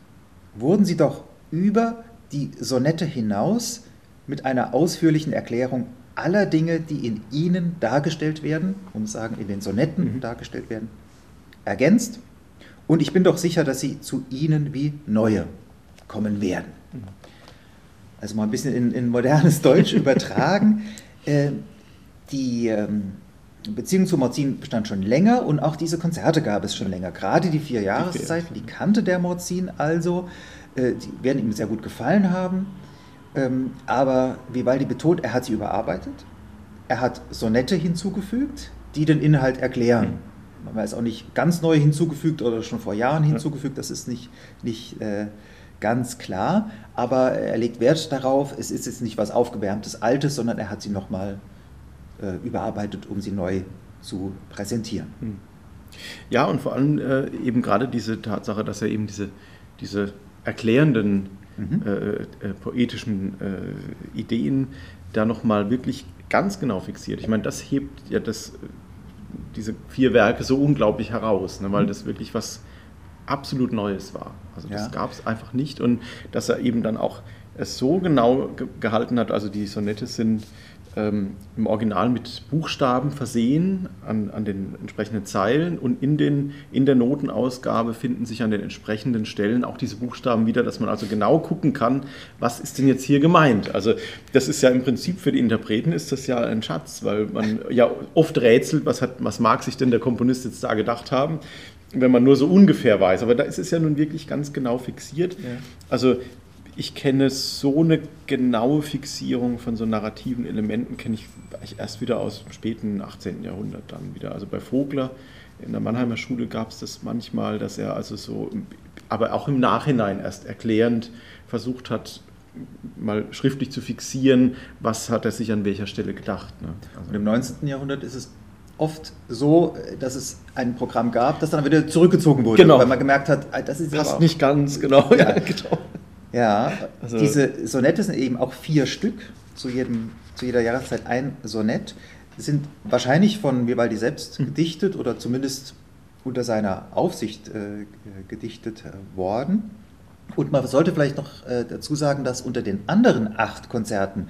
Speaker 2: wurden sie doch über die Sonette hinaus mit einer ausführlichen Erklärung aller Dinge, die in ihnen dargestellt werden, um sagen, in den Sonetten mhm. dargestellt werden, ergänzt. Und ich bin doch sicher, dass sie zu ihnen wie neue kommen werden. Also mal ein bisschen in, in modernes Deutsch übertragen. Äh, die, ähm, Beziehung zu Morzin bestand schon länger und auch diese Konzerte gab es schon länger. Gerade die vier Jahreszeiten, die kannte der Morzin also, äh, die werden ihm sehr gut gefallen haben. Ähm, aber Vivaldi betont, er hat sie überarbeitet. Er hat Sonette hinzugefügt, die den Inhalt erklären. Man weiß auch nicht ganz neu hinzugefügt oder schon vor Jahren hinzugefügt, das ist nicht, nicht äh, ganz klar. Aber er legt Wert darauf, es ist jetzt nicht was aufgewärmtes Altes, sondern er hat sie nochmal äh, überarbeitet, um sie neu zu präsentieren. Hm.
Speaker 3: Ja, und vor allem äh, eben gerade diese Tatsache, dass er eben diese, diese erklärenden mhm. äh, äh, poetischen äh, Ideen da nochmal wirklich ganz genau fixiert. Ich meine, das hebt ja das, diese vier Werke so unglaublich heraus, ne, weil mhm. das wirklich was absolut Neues war. Also das ja. gab es einfach nicht und dass er eben dann auch es so genau gehalten hat, also die Sonette sind ähm, im Original mit Buchstaben versehen an, an den entsprechenden Zeilen und in, den, in der Notenausgabe finden sich an den entsprechenden Stellen auch diese Buchstaben wieder, dass man also genau gucken kann, was ist denn jetzt hier gemeint. Also das ist ja im Prinzip für die Interpreten ist das ja ein Schatz, weil man ja oft rätselt, was, hat, was mag sich denn der Komponist jetzt da gedacht haben wenn man nur so ungefähr weiß. Aber da ist es ja nun wirklich ganz genau fixiert. Ja. Also ich kenne so eine genaue Fixierung von so narrativen Elementen, kenne ich erst wieder aus dem späten 18. Jahrhundert dann wieder. Also bei Vogler in der Mannheimer Schule gab es das manchmal, dass er also so, aber auch im Nachhinein erst erklärend versucht hat, mal schriftlich zu fixieren, was hat er sich an welcher Stelle gedacht. Ne?
Speaker 2: Also Und im 19. Jahrhundert ist es oft so, dass es ein Programm gab, das dann wieder zurückgezogen wurde,
Speaker 3: genau.
Speaker 2: weil man gemerkt hat, ah, das ist
Speaker 3: Passt nicht ganz, genau.
Speaker 2: Ja, genau. Ja, also diese Sonette sind eben auch vier Stück, zu, jedem, zu jeder Jahreszeit ein Sonett, sind wahrscheinlich von Vivaldi selbst mhm. gedichtet oder zumindest unter seiner Aufsicht äh, gedichtet äh, worden. Und man sollte vielleicht noch äh, dazu sagen, dass unter den anderen acht Konzerten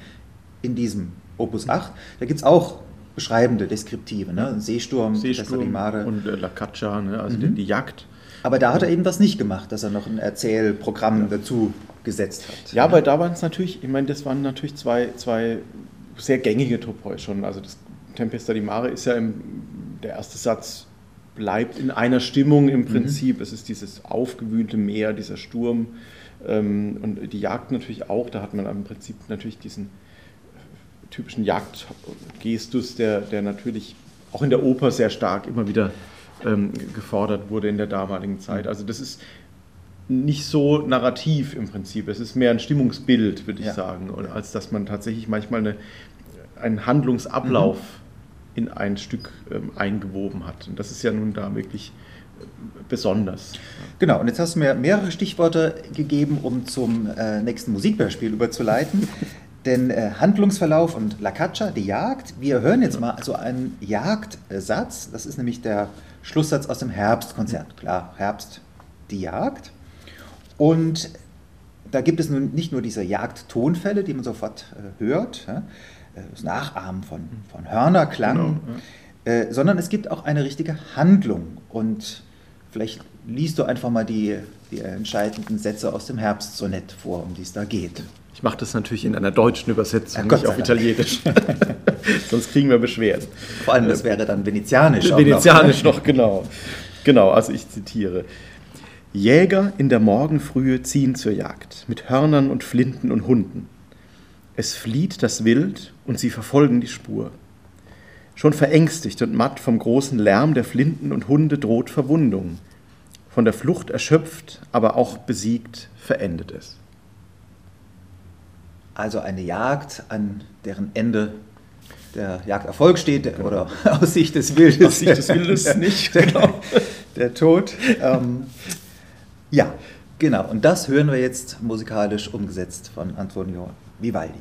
Speaker 2: in diesem Opus 8, da gibt es auch beschreibende, deskriptive, ne?
Speaker 3: Seesturm, Seesturm und äh, La Caccia, ne? also mhm. die, die Jagd.
Speaker 2: Aber da hat er eben was nicht gemacht, dass er noch ein Erzählprogramm dazu gesetzt hat.
Speaker 3: Ja, weil da waren es natürlich, ich meine, das waren natürlich zwei, zwei sehr gängige Topoi schon. Also das Tempesta di Mare ist ja im, der erste Satz bleibt in einer Stimmung im mhm. Prinzip. Mhm. Es ist dieses aufgewühlte Meer, dieser Sturm ähm, und die Jagd natürlich auch. Da hat man im Prinzip natürlich diesen typischen Jagdgestus, der, der natürlich auch in der Oper sehr stark immer wieder ähm, gefordert wurde in der damaligen Zeit. Also das ist nicht so narrativ im Prinzip. Es ist mehr ein Stimmungsbild, würde ich ja. sagen, als dass man tatsächlich manchmal eine, einen Handlungsablauf mhm. in ein Stück ähm, eingewoben hat. Und das ist ja nun da wirklich äh, besonders.
Speaker 2: Genau, und jetzt hast du mir mehrere Stichworte gegeben, um zum äh, nächsten Musikbeispiel überzuleiten. Denn äh, Handlungsverlauf und La Caccia, die Jagd, wir hören jetzt mal so einen Jagdsatz. Das ist nämlich der Schlusssatz aus dem Herbstkonzert. Klar, Herbst, die Jagd. Und da gibt es nun nicht nur diese Jagdtonfälle, die man sofort äh, hört, ja, äh, das Nachahmen von, von Hörnerklang, genau, ja. äh, sondern es gibt auch eine richtige Handlung. Und vielleicht liest du einfach mal die, die entscheidenden Sätze aus dem Herbstsonett vor, um die es da geht.
Speaker 3: Ich mache das natürlich in einer deutschen Übersetzung, ja, nicht auf Italienisch. Sonst kriegen wir Beschwerden.
Speaker 2: Vor allem, das wäre dann venezianisch.
Speaker 3: Venezianisch noch, noch, genau. Genau, also ich zitiere. Jäger in der Morgenfrühe ziehen zur Jagd, mit Hörnern und Flinten und Hunden. Es flieht das Wild und sie verfolgen die Spur. Schon verängstigt und matt vom großen Lärm der Flinten und Hunde droht Verwundung. Von der Flucht erschöpft, aber auch besiegt, verendet es.
Speaker 2: Also eine Jagd, an deren Ende der Jagderfolg steht, genau. oder aus Sicht des Wildes.
Speaker 3: Aus Sicht des Wildes nicht,
Speaker 2: genau. Der Tod. Ähm, ja, genau. Und das hören wir jetzt musikalisch umgesetzt von Antonio Vivaldi.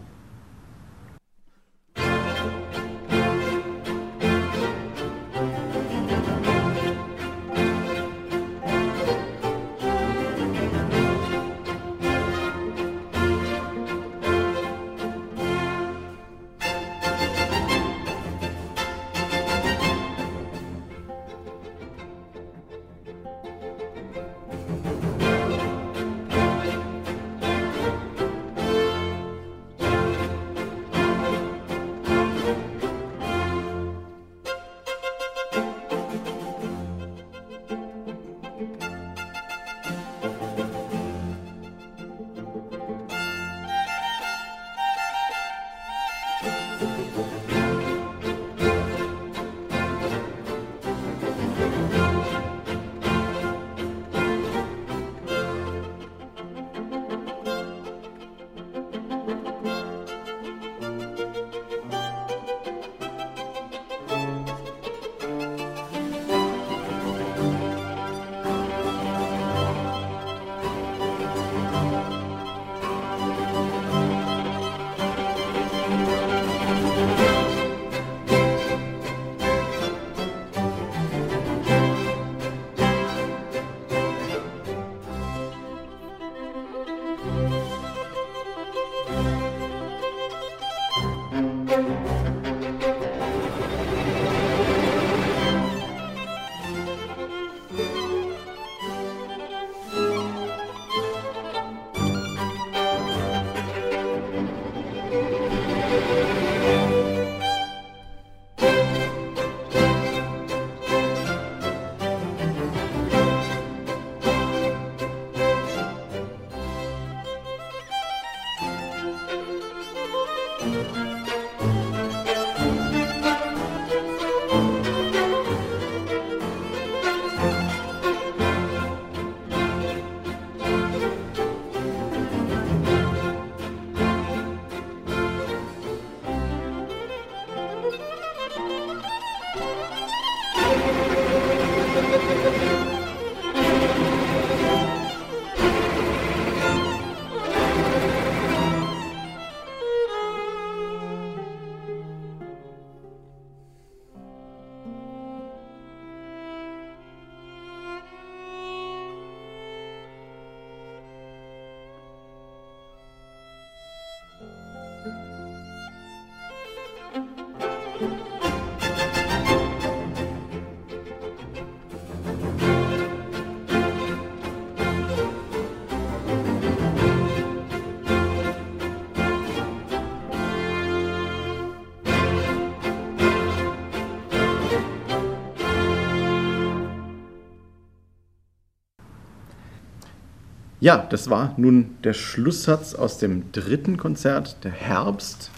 Speaker 3: Ja, das war nun der Schlusssatz aus dem dritten Konzert, der Herbst.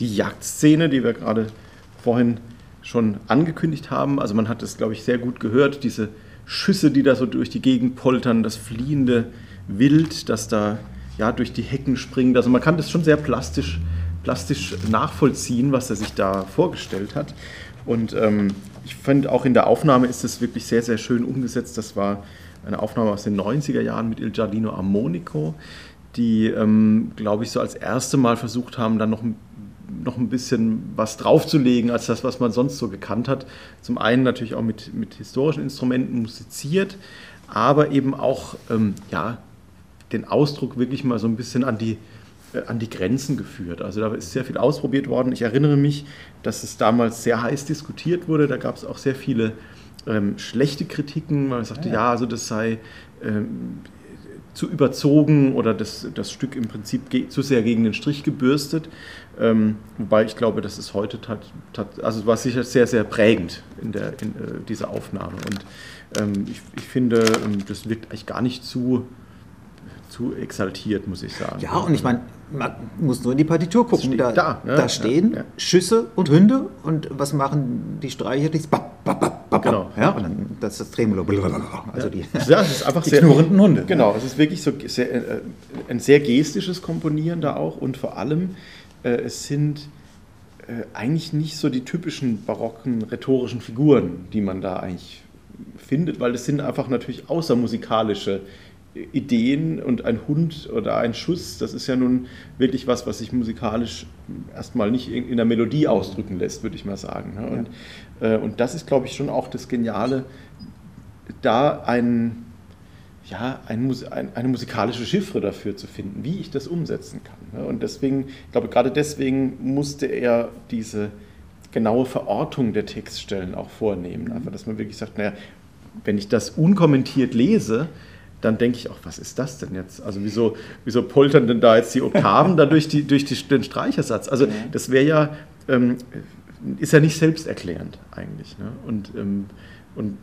Speaker 3: Die Jagdszene, die wir gerade vorhin schon angekündigt haben. Also man hat es, glaube ich, sehr gut gehört, diese Schüsse, die da so durch die Gegend poltern, das fliehende Wild, das da ja, durch die Hecken springt. Also man kann das schon sehr plastisch, plastisch nachvollziehen, was er sich da vorgestellt hat. Und ähm, ich finde auch in der Aufnahme ist es wirklich sehr, sehr schön umgesetzt. Das war eine Aufnahme aus den 90er Jahren mit Il Giardino Armonico, die, ähm, glaube ich, so als erste Mal versucht haben, dann noch noch ein bisschen was draufzulegen als das, was man sonst so gekannt hat. Zum einen natürlich auch mit, mit historischen Instrumenten musiziert, aber eben auch ähm, ja, den Ausdruck wirklich mal so ein bisschen an die, äh, an die Grenzen geführt. Also da ist sehr viel ausprobiert worden. Ich erinnere mich, dass es damals sehr heiß diskutiert wurde. Da gab es auch sehr viele ähm, schlechte Kritiken, weil man sagte, ja, ja also das sei ähm, zu überzogen oder das, das Stück im Prinzip zu sehr gegen den Strich gebürstet. Ähm, wobei ich glaube, das ist heute, tat, tat, also war sicher sehr, sehr prägend in, der, in äh, dieser Aufnahme. Und ähm, ich, ich, finde, ähm, das wirkt eigentlich gar nicht zu zu exaltiert, muss ich sagen.
Speaker 2: Ja, und ich meine, man muss nur in die Partitur gucken. Da,
Speaker 3: da,
Speaker 2: ne? da, stehen ja, ja. Schüsse und Hunde und was machen die Streicher? Die
Speaker 3: genau.
Speaker 2: Ja, und dann das ist das Tremolo.
Speaker 3: Also die, ja, es ist einfach die sehr, knurrenden Hunde. Genau, es ist wirklich so sehr, äh, ein sehr gestisches Komponieren da auch und vor allem, äh, es sind äh, eigentlich nicht so die typischen barocken rhetorischen Figuren, die man da eigentlich findet, weil es sind einfach natürlich außermusikalische Ideen und ein Hund oder ein Schuss, das ist ja nun wirklich was, was sich musikalisch erstmal nicht in der Melodie ausdrücken lässt, würde ich mal sagen. Und, ja. Äh, und das ist, glaube ich, schon auch das Geniale, da ein, ja, ein, eine musikalische Chiffre dafür zu finden, wie ich das umsetzen kann. Und deswegen, ich glaube, gerade deswegen musste er diese genaue Verortung der Textstellen auch vornehmen. Mhm. Einfach, dass man wirklich sagt, naja, wenn ich das unkommentiert lese, dann denke ich auch, was ist das denn jetzt? Also wieso, wieso poltern denn da jetzt die Oktaven da durch, die, durch die, den Streichersatz? Also das wäre ja, ähm, ist ja nicht selbsterklärend eigentlich. Ne? Und, ähm, und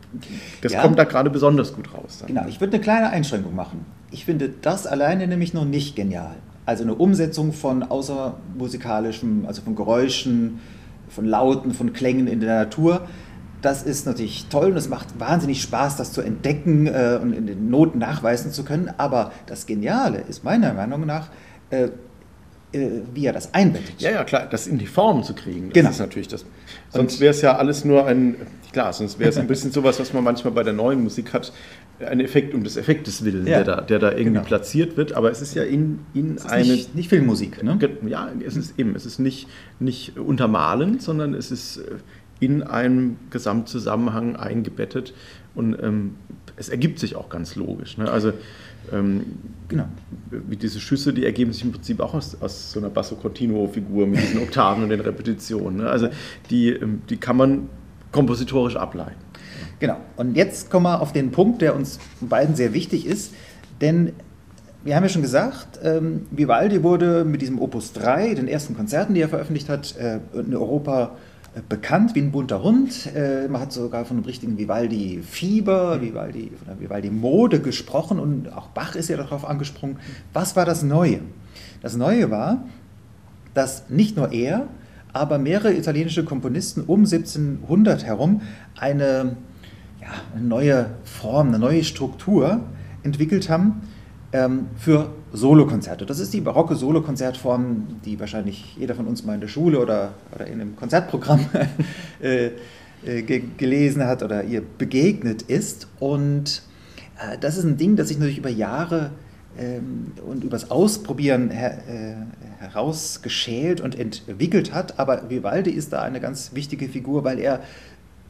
Speaker 3: das ja. kommt da gerade besonders gut raus.
Speaker 2: Dann. Genau, ich würde eine kleine Einschränkung machen. Ich finde das alleine nämlich noch nicht genial. Also eine Umsetzung von außermusikalischem, also von Geräuschen, von Lauten, von Klängen in der Natur das ist natürlich toll und es macht wahnsinnig Spaß, das zu entdecken äh, und in den Noten nachweisen zu können. Aber das Geniale ist meiner Meinung nach, äh, äh, wie er das einbettet.
Speaker 3: Ja, ja, klar, das in die Form zu kriegen.
Speaker 2: Das genau.
Speaker 3: ist natürlich das. Sonst wäre es ja alles nur ein, klar, sonst wäre es ein bisschen sowas, was man manchmal bei der neuen Musik hat, ein Effekt um des Effektes willen, ja. der, da, der da irgendwie genau. platziert wird. Aber es ist ja in, in eine.
Speaker 2: Nicht, nicht Filmmusik, ne?
Speaker 3: Ja, es ist eben, es ist nicht, nicht untermalend, sondern es ist äh, in einem Gesamtzusammenhang eingebettet und ähm, es ergibt sich auch ganz logisch. Ne? Also ähm, genau. wie diese Schüsse, die ergeben sich im Prinzip auch aus, aus so einer Basso Continuo-Figur mit diesen Oktaven und den Repetitionen. Ne? Also die, ähm, die kann man kompositorisch ableiten.
Speaker 2: Genau. Und jetzt kommen wir auf den Punkt, der uns beiden sehr wichtig ist, denn wir haben ja schon gesagt, ähm, Vivaldi wurde mit diesem Opus 3, den ersten Konzerten, die er veröffentlicht hat, äh, in Europa bekannt wie ein bunter Hund. Äh, man hat sogar von einem richtigen Vivaldi-Fieber, mhm. Vivaldi, von der Vivaldi-Mode gesprochen und auch Bach ist ja darauf angesprungen. Was war das Neue? Das Neue war, dass nicht nur er, aber mehrere italienische Komponisten um 1700 herum eine, ja, eine neue Form, eine neue Struktur entwickelt haben ähm, für Solokonzerte. Das ist die barocke Solokonzertform, die wahrscheinlich jeder von uns mal in der Schule oder, oder in einem Konzertprogramm äh, äh, ge gelesen hat oder ihr begegnet ist. Und äh, das ist ein Ding, das sich natürlich über Jahre ähm, und übers Ausprobieren her, äh, herausgeschält und entwickelt hat. Aber Vivaldi ist da eine ganz wichtige Figur, weil er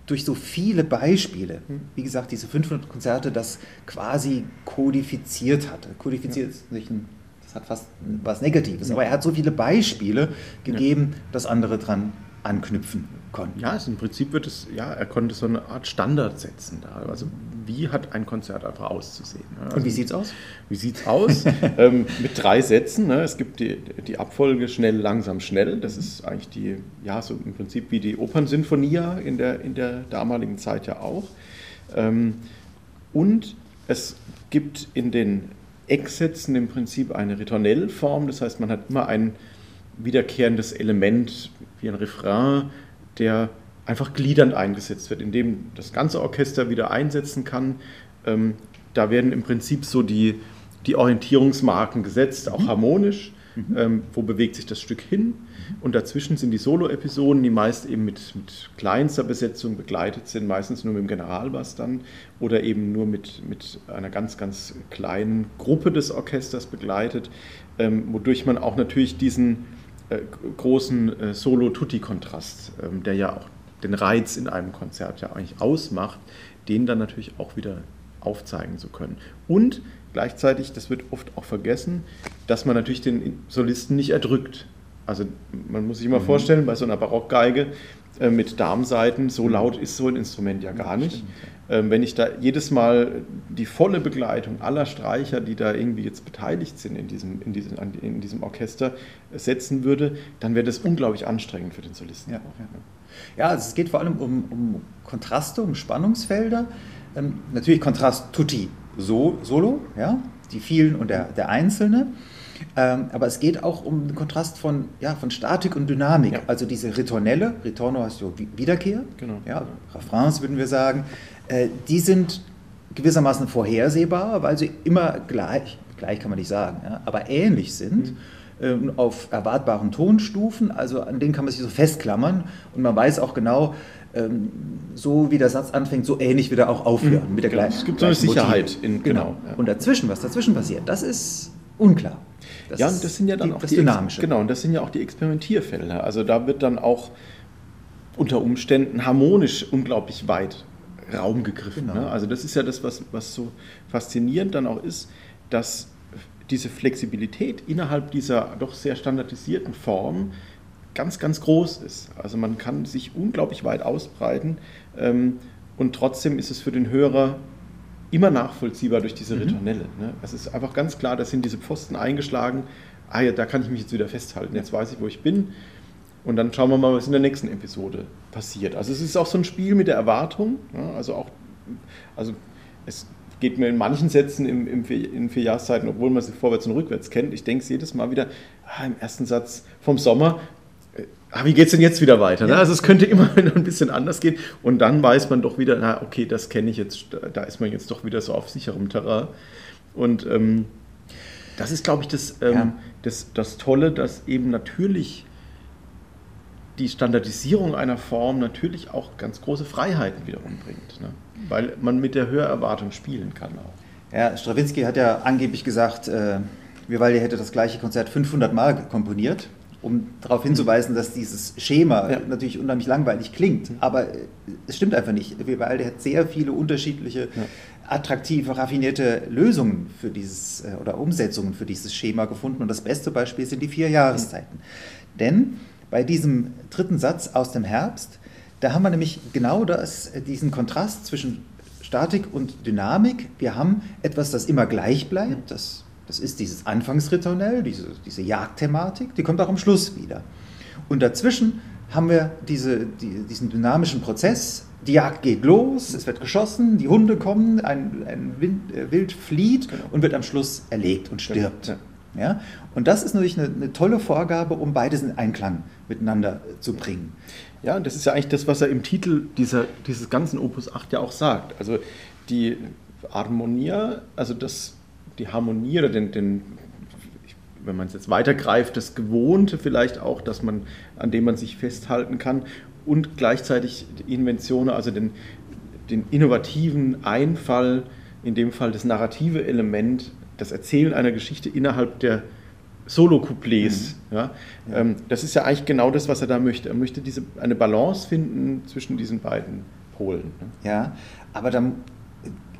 Speaker 2: durch so viele Beispiele, wie gesagt, diese 500 Konzerte, das quasi kodifiziert hat. Kodifiziert ist nicht ein, das hat fast was Negatives, aber er hat so viele Beispiele gegeben, dass andere dran anknüpfen konnten.
Speaker 3: Ja, also im Prinzip wird es, ja, er konnte so eine Art Standard setzen da. Also wie hat ein Konzert einfach auszusehen?
Speaker 2: Ne? Also, Und wie sieht es aus?
Speaker 3: Wie sieht es aus? ähm, mit drei Sätzen. Ne? Es gibt die, die Abfolge schnell, langsam, schnell. Das ist eigentlich die, ja, so im Prinzip wie die Opernsinfonia in der, in der damaligen Zeit ja auch. Ähm, und es gibt in den Ecksätzen im Prinzip eine Ritornellform, das heißt, man hat immer ein wiederkehrendes Element wie ein Refrain, der einfach gliedernd eingesetzt wird, indem das ganze Orchester wieder einsetzen kann. Ähm, da werden im Prinzip so die, die Orientierungsmarken gesetzt, auch mhm. harmonisch. Mhm. Ähm, wo bewegt sich das Stück hin? Und dazwischen sind die Solo-Episoden, die meist eben mit, mit kleinster Besetzung begleitet sind, meistens nur mit dem Generalbass dann oder eben nur mit, mit einer ganz, ganz kleinen Gruppe des Orchesters begleitet, ähm, wodurch man auch natürlich diesen äh, großen äh, Solo-Tutti-Kontrast, ähm, der ja auch den Reiz in einem Konzert ja eigentlich ausmacht, den dann natürlich auch wieder aufzeigen zu können. Und gleichzeitig, das wird oft auch vergessen, dass man natürlich den Solisten nicht erdrückt. Also man muss sich immer mhm. vorstellen, bei so einer Barockgeige äh, mit Darmseiten, so laut ist so ein Instrument ja gar nicht. Ähm, wenn ich da jedes Mal die volle Begleitung aller Streicher, die da irgendwie jetzt beteiligt sind in diesem, in diesem, in diesem Orchester, setzen würde, dann wäre das unglaublich anstrengend für den Solisten.
Speaker 2: Ja, ja. Ja also es geht vor allem um, um Kontraste, um Spannungsfelder. Ähm, natürlich Kontrast tutti so, solo, ja, die vielen und der, der Einzelne. Ähm, aber es geht auch um den Kontrast von, ja, von Statik und Dynamik. Ja. Also diese Ritornelle, Ritorno heißt ja Wiederkehr, genau. ja, Refrains würden wir sagen, äh, die sind gewissermaßen vorhersehbar, weil sie immer gleich, gleich kann man nicht sagen, ja, aber ähnlich sind. Mhm. Ähm, auf erwartbaren Tonstufen, also an denen kann man sich so festklammern und man weiß auch genau, ähm, so wie der Satz anfängt, so ähnlich wird er auch aufhören.
Speaker 3: Mhm. Mit der genau. gleichen, es gibt so eine Sicherheit.
Speaker 2: In, genau. genau. Und dazwischen, was dazwischen passiert, das ist unklar.
Speaker 3: Das ja, und das sind ja dann die, auch das die Dynamische. Genau, und das sind ja auch die Experimentierfelder. Also da wird dann auch unter Umständen harmonisch unglaublich weit Raum gegriffen. Genau. Ne? Also das ist ja das, was, was so faszinierend dann auch ist, dass diese Flexibilität innerhalb dieser doch sehr standardisierten Form ganz, ganz groß ist. Also man kann sich unglaublich weit ausbreiten ähm, und trotzdem ist es für den Hörer immer nachvollziehbar durch diese mhm. Ritornelle. Ne? Es ist einfach ganz klar, da sind diese Pfosten eingeschlagen. Ah ja, da kann ich mich jetzt wieder festhalten. Jetzt weiß ich, wo ich bin. Und dann schauen wir mal, was in der nächsten Episode passiert. Also es ist auch so ein Spiel mit der Erwartung. Ja? Also auch, also es geht mir in manchen Sätzen im, im vier, in vier Jahreszeiten, obwohl man sie vorwärts und rückwärts kennt. Ich denke es jedes Mal wieder, ah, im ersten Satz vom Sommer, ah, wie geht es denn jetzt wieder weiter? Ne? Also es könnte immer ein bisschen anders gehen und dann weiß man doch wieder, na okay, das kenne ich jetzt, da ist man jetzt doch wieder so auf sicherem Terrain. Und ähm, das ist, glaube ich, das, ähm, ja. das, das Tolle, dass eben natürlich die Standardisierung einer Form natürlich auch ganz große Freiheiten wiederum bringt, ne? Weil man mit der Hörerwartung spielen kann auch.
Speaker 2: Ja, Stravinsky hat ja angeblich gesagt, äh, Vivaldi hätte das gleiche Konzert 500 Mal komponiert um darauf hinzuweisen, dass dieses Schema ja. natürlich unheimlich langweilig klingt. Aber es stimmt einfach nicht. Vivaldi hat sehr viele unterschiedliche, ja. attraktive, raffinierte Lösungen für dieses äh, oder Umsetzungen für dieses Schema gefunden. Und das beste Beispiel sind die vier Jahreszeiten. Denn bei diesem dritten Satz aus dem Herbst, da haben wir nämlich genau das, diesen Kontrast zwischen Statik und Dynamik. Wir haben etwas, das immer gleich bleibt, das das ist dieses Anfangsritornell, diese, diese Jagdthematik, die kommt auch am Schluss wieder. Und dazwischen haben wir diese, die, diesen dynamischen Prozess. Die Jagd geht los, es wird geschossen, die Hunde kommen, ein, ein Wind, äh, Wild flieht genau. und wird am Schluss erlegt und genau. stirbt. Ja? Und das ist natürlich eine, eine, tolle Vorgabe, um beides in Einklang miteinander zu bringen.
Speaker 3: Ja, das ist ja eigentlich das, was er im Titel dieser, dieses ganzen Opus 8 ja auch sagt. Also die Harmonia, also das die Harmonie oder den, den wenn man es jetzt weitergreift, das Gewohnte vielleicht auch, dass man, an dem man sich festhalten kann und gleichzeitig die Inventionen, also den, den innovativen Einfall, in dem Fall das narrative Element, das Erzählen einer Geschichte innerhalb der Solo-Couplets. Mhm. Ja? ja. Ähm, das ist ja eigentlich genau das, was er da möchte. Er möchte diese, eine Balance finden zwischen diesen beiden Polen.
Speaker 2: Ne? Ja, aber dann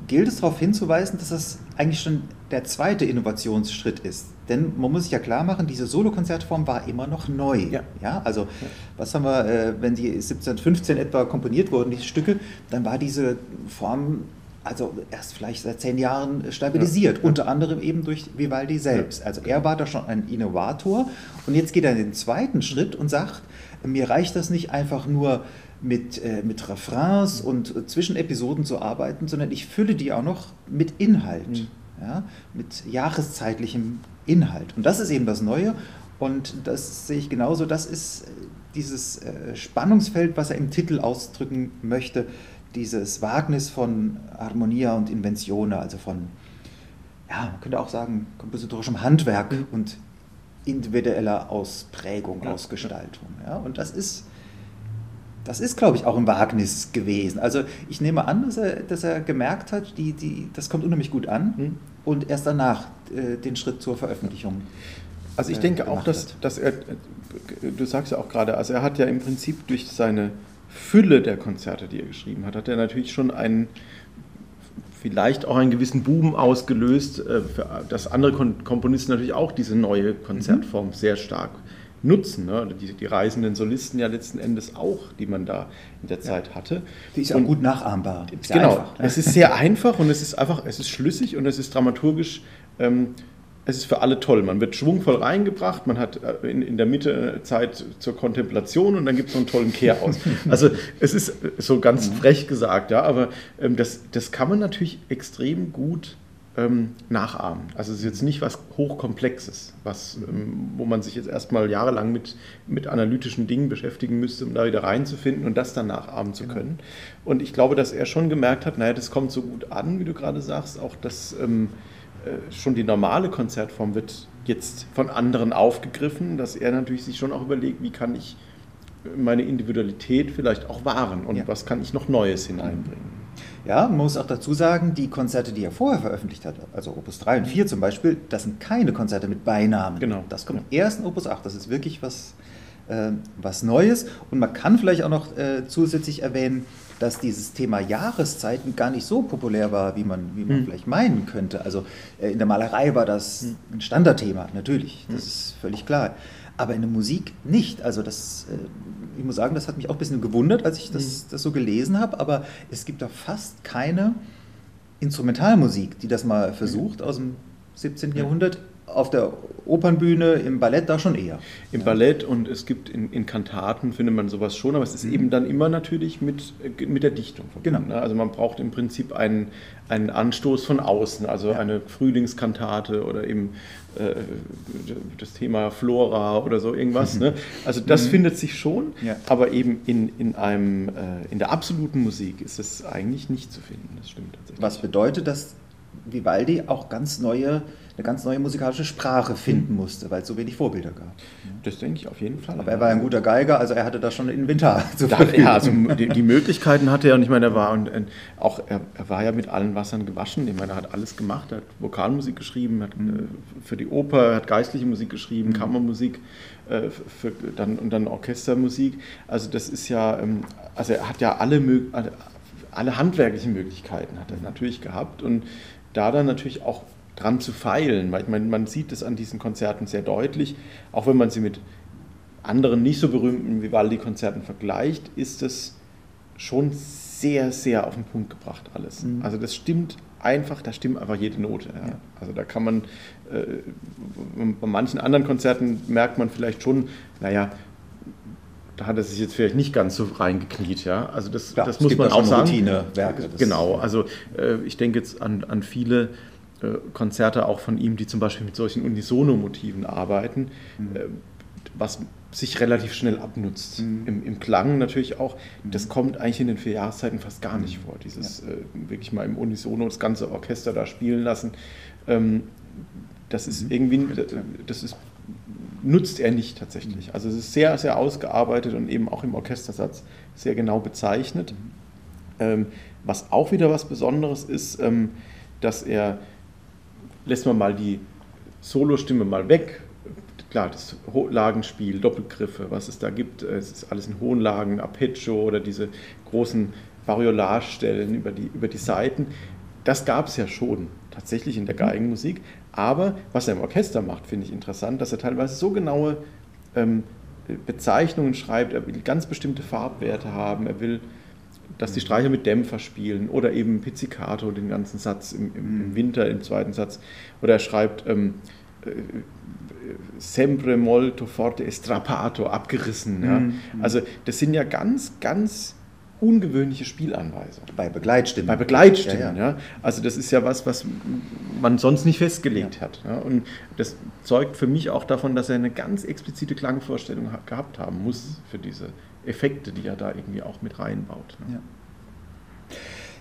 Speaker 2: gilt es darauf hinzuweisen, dass das eigentlich schon der zweite Innovationsschritt ist. Denn man muss sich ja klar machen, diese Solokonzertform war immer noch neu. Ja. ja also, ja. was haben wir, äh, wenn die 1715 etwa komponiert wurden, diese Stücke, dann war diese Form also erst vielleicht seit zehn Jahren stabilisiert, ja. unter anderem eben durch Vivaldi selbst. Also er war da schon ein Innovator und jetzt geht er in den zweiten Schritt und sagt, mir reicht das nicht einfach nur mit, äh, mit Refrains und äh, Zwischenepisoden zu arbeiten, sondern ich fülle die auch noch mit Inhalt. Mhm. ja, mit jahreszeitlichem Inhalt. Und das ist eben das Neue. Und das sehe ich genauso. Das ist äh, dieses äh, Spannungsfeld, was er im Titel ausdrücken möchte, dieses Wagnis von Harmonia und Inventione, also von, ja, man könnte auch sagen, kompositorischem Handwerk mhm. und individueller Ausprägung, ja. Ausgestaltung. Ja, und das ist, das ist, glaube ich, auch ein Wagnis gewesen. Also ich nehme an, dass er, dass er gemerkt hat, die, die, das kommt unheimlich gut an mhm. und erst danach äh, den Schritt zur Veröffentlichung.
Speaker 3: Also ich äh, denke auch, dass, dass er, du sagst ja auch gerade, also er hat ja im Prinzip durch seine Fülle der Konzerte, die er geschrieben hat, hat er natürlich schon einen, vielleicht auch einen gewissen Boom ausgelöst, äh, dass andere Komponisten natürlich auch diese neue Konzertform mhm. sehr stark nutzen. Ne? Die, die, reisenden Solisten ja letzten Endes auch, die man da in der Zeit ja. hatte.
Speaker 2: Die ist ja gut nachahmbar.
Speaker 3: Genau, einfach. es ist sehr einfach und es ist einfach, es ist schlüssig und es ist dramaturgisch ähm, es ist für alle toll. Man wird schwungvoll reingebracht, man hat äh, in, in der Mitte Zeit zur Kontemplation und dann gibt es so einen tollen Kehr aus. Also es ist so ganz mhm. frech gesagt, ja, aber ähm, das, das kann man natürlich extrem gut ähm, nachahmen. Also es ist jetzt nicht was Hochkomplexes, was, ähm, wo man sich jetzt erstmal jahrelang mit, mit analytischen Dingen beschäftigen müsste, um da wieder reinzufinden und das dann nachahmen zu genau. können. Und ich glaube, dass er schon gemerkt hat, naja, das kommt so gut an, wie du gerade sagst, auch dass ähm, äh, schon die normale Konzertform wird jetzt von anderen aufgegriffen, dass er natürlich sich schon auch überlegt, wie kann ich meine Individualität vielleicht auch wahren und ja. was kann ich noch Neues hineinbringen.
Speaker 2: Ja, man muss auch dazu sagen, die Konzerte, die er vorher veröffentlicht hat, also Opus 3 und 4 zum Beispiel, das sind keine Konzerte mit Beinamen.
Speaker 3: Genau.
Speaker 2: Das kommt ja. erst in Opus 8. Das ist wirklich was, äh, was Neues. Und man kann vielleicht auch noch äh, zusätzlich erwähnen, dass dieses Thema Jahreszeiten gar nicht so populär war, wie man, wie man hm. vielleicht meinen könnte. Also äh, in der Malerei war das hm. ein Standardthema, natürlich, das hm. ist völlig klar. Aber in der Musik nicht. Also das, äh, ich muss sagen, das hat mich auch ein bisschen gewundert, als ich das, hm. das so gelesen habe. Aber es gibt da fast keine Instrumentalmusik, die das mal versucht aus dem 17. Jahrhundert auf der Opernbühne, im Ballett da schon eher.
Speaker 3: Im ja. Ballett und es gibt in, in, Kantaten findet man sowas schon, aber es ist mhm. eben dann immer natürlich mit, mit der Dichtung
Speaker 2: verbunden.
Speaker 3: Genau. Ne? Also man braucht im Prinzip einen, einen Anstoß von außen, also ja. eine Frühlingskantate oder eben äh, das Thema Flora oder so irgendwas. Mhm. Ne? Also das mhm. findet sich schon, ja. aber eben in, in, einem, äh, in der absoluten Musik ist es eigentlich nicht zu finden. Das stimmt
Speaker 2: tatsächlich. Was bedeutet, dass Vivaldi auch ganz neue eine ganz neue musikalische Sprache finden mhm. musste, weil es so wenig Vorbilder gab.
Speaker 3: Das denke ich auf jeden Fall.
Speaker 2: Aber er war ein guter Geiger, also er hatte da schon ein Inventar
Speaker 3: zu da, Ja, also die, die, Möglichkeiten hatte er und ich meine, er war und, und auch er, er, war ja mit allen Wassern gewaschen. Ich meine, er hat alles gemacht, er hat Vokalmusik geschrieben, hat mhm. Äh, für die Oper, hat geistliche Musik geschrieben, mhm. Kammermusik äh, für, dann, und dann Orchestermusik. Also das ist ja, ähm, also er hat ja alle, alle handwerklichen Möglichkeiten hat er natürlich gehabt und da dann natürlich auch dran zu feilen. Ich meine, man sieht es an diesen Konzerten sehr deutlich, auch wenn man sie mit anderen nicht so berühmten Vivaldi-Konzerten vergleicht, ist es schon sehr, sehr auf den Punkt gebracht alles. Mhm. Also das stimmt einfach, da stimmt einfach jede Note. Ja. Ja. Also da kann man, äh, bei manchen anderen Konzerten merkt man vielleicht schon, naja, da hat er sich jetzt vielleicht nicht ganz so reingekniet, ja. Also das, ja, das muss man auch sagen.
Speaker 2: Routinewerke.
Speaker 3: Genau, also äh, ich denke jetzt an, an viele Konzerte auch von ihm, die zum Beispiel mit solchen Unisono-Motiven arbeiten, mhm. Äh, was sich relativ schnell abnutzt. Mhm. Im, Im, Klang natürlich auch. Mhm. Das kommt eigentlich in den vier Jahreszeiten fast gar nicht mhm. vor. Dieses ja. äh, wirklich mal im Unisono das ganze Orchester da spielen lassen. Ähm, das ist mhm. irgendwie, das ist, nutzt er nicht tatsächlich. Mhm. Also es ist sehr, sehr ausgearbeitet und eben auch im Orchestersatz sehr genau bezeichnet. Ähm, was auch wieder was Besonderes ist, ähm, dass er lässt man mal die Solostimme mal weg. Klar, das Lagenspiel, Doppelgriffe, was es da gibt, es ist alles in hohen Lagen, Arpeggio oder diese großen Variolage-Stellen über die, über die Seiten. Das gab es ja schon tatsächlich in der mhm. Geigenmusik. Aber was er im Orchester macht, finde ich interessant, dass er teilweise so genaue ähm, Bezeichnungen schreibt. Er will ganz bestimmte Farbwerte haben. Er will dass die Streicher mit Dämpfer spielen oder eben Pizzicato, den ganzen Satz im, im, mhm. Winter, im zweiten Satz. Oder er schreibt ähm, äh, sempre molto forte estrapato, abgerissen. Ja? Mhm. Also das sind ja ganz, ganz ungewöhnliche Spielanweisung.
Speaker 2: Bei Begleitstimmen.
Speaker 3: Bei Begleitstimmen, ja, ja. Also das ist ja was, was man sonst nicht festgelegt ja. hat. Ja. Und das zeugt für mich auch davon, dass er eine ganz explizite Klangvorstellung gehabt haben muss für diese Effekte, die er da irgendwie auch mit reinbaut.
Speaker 2: Ja.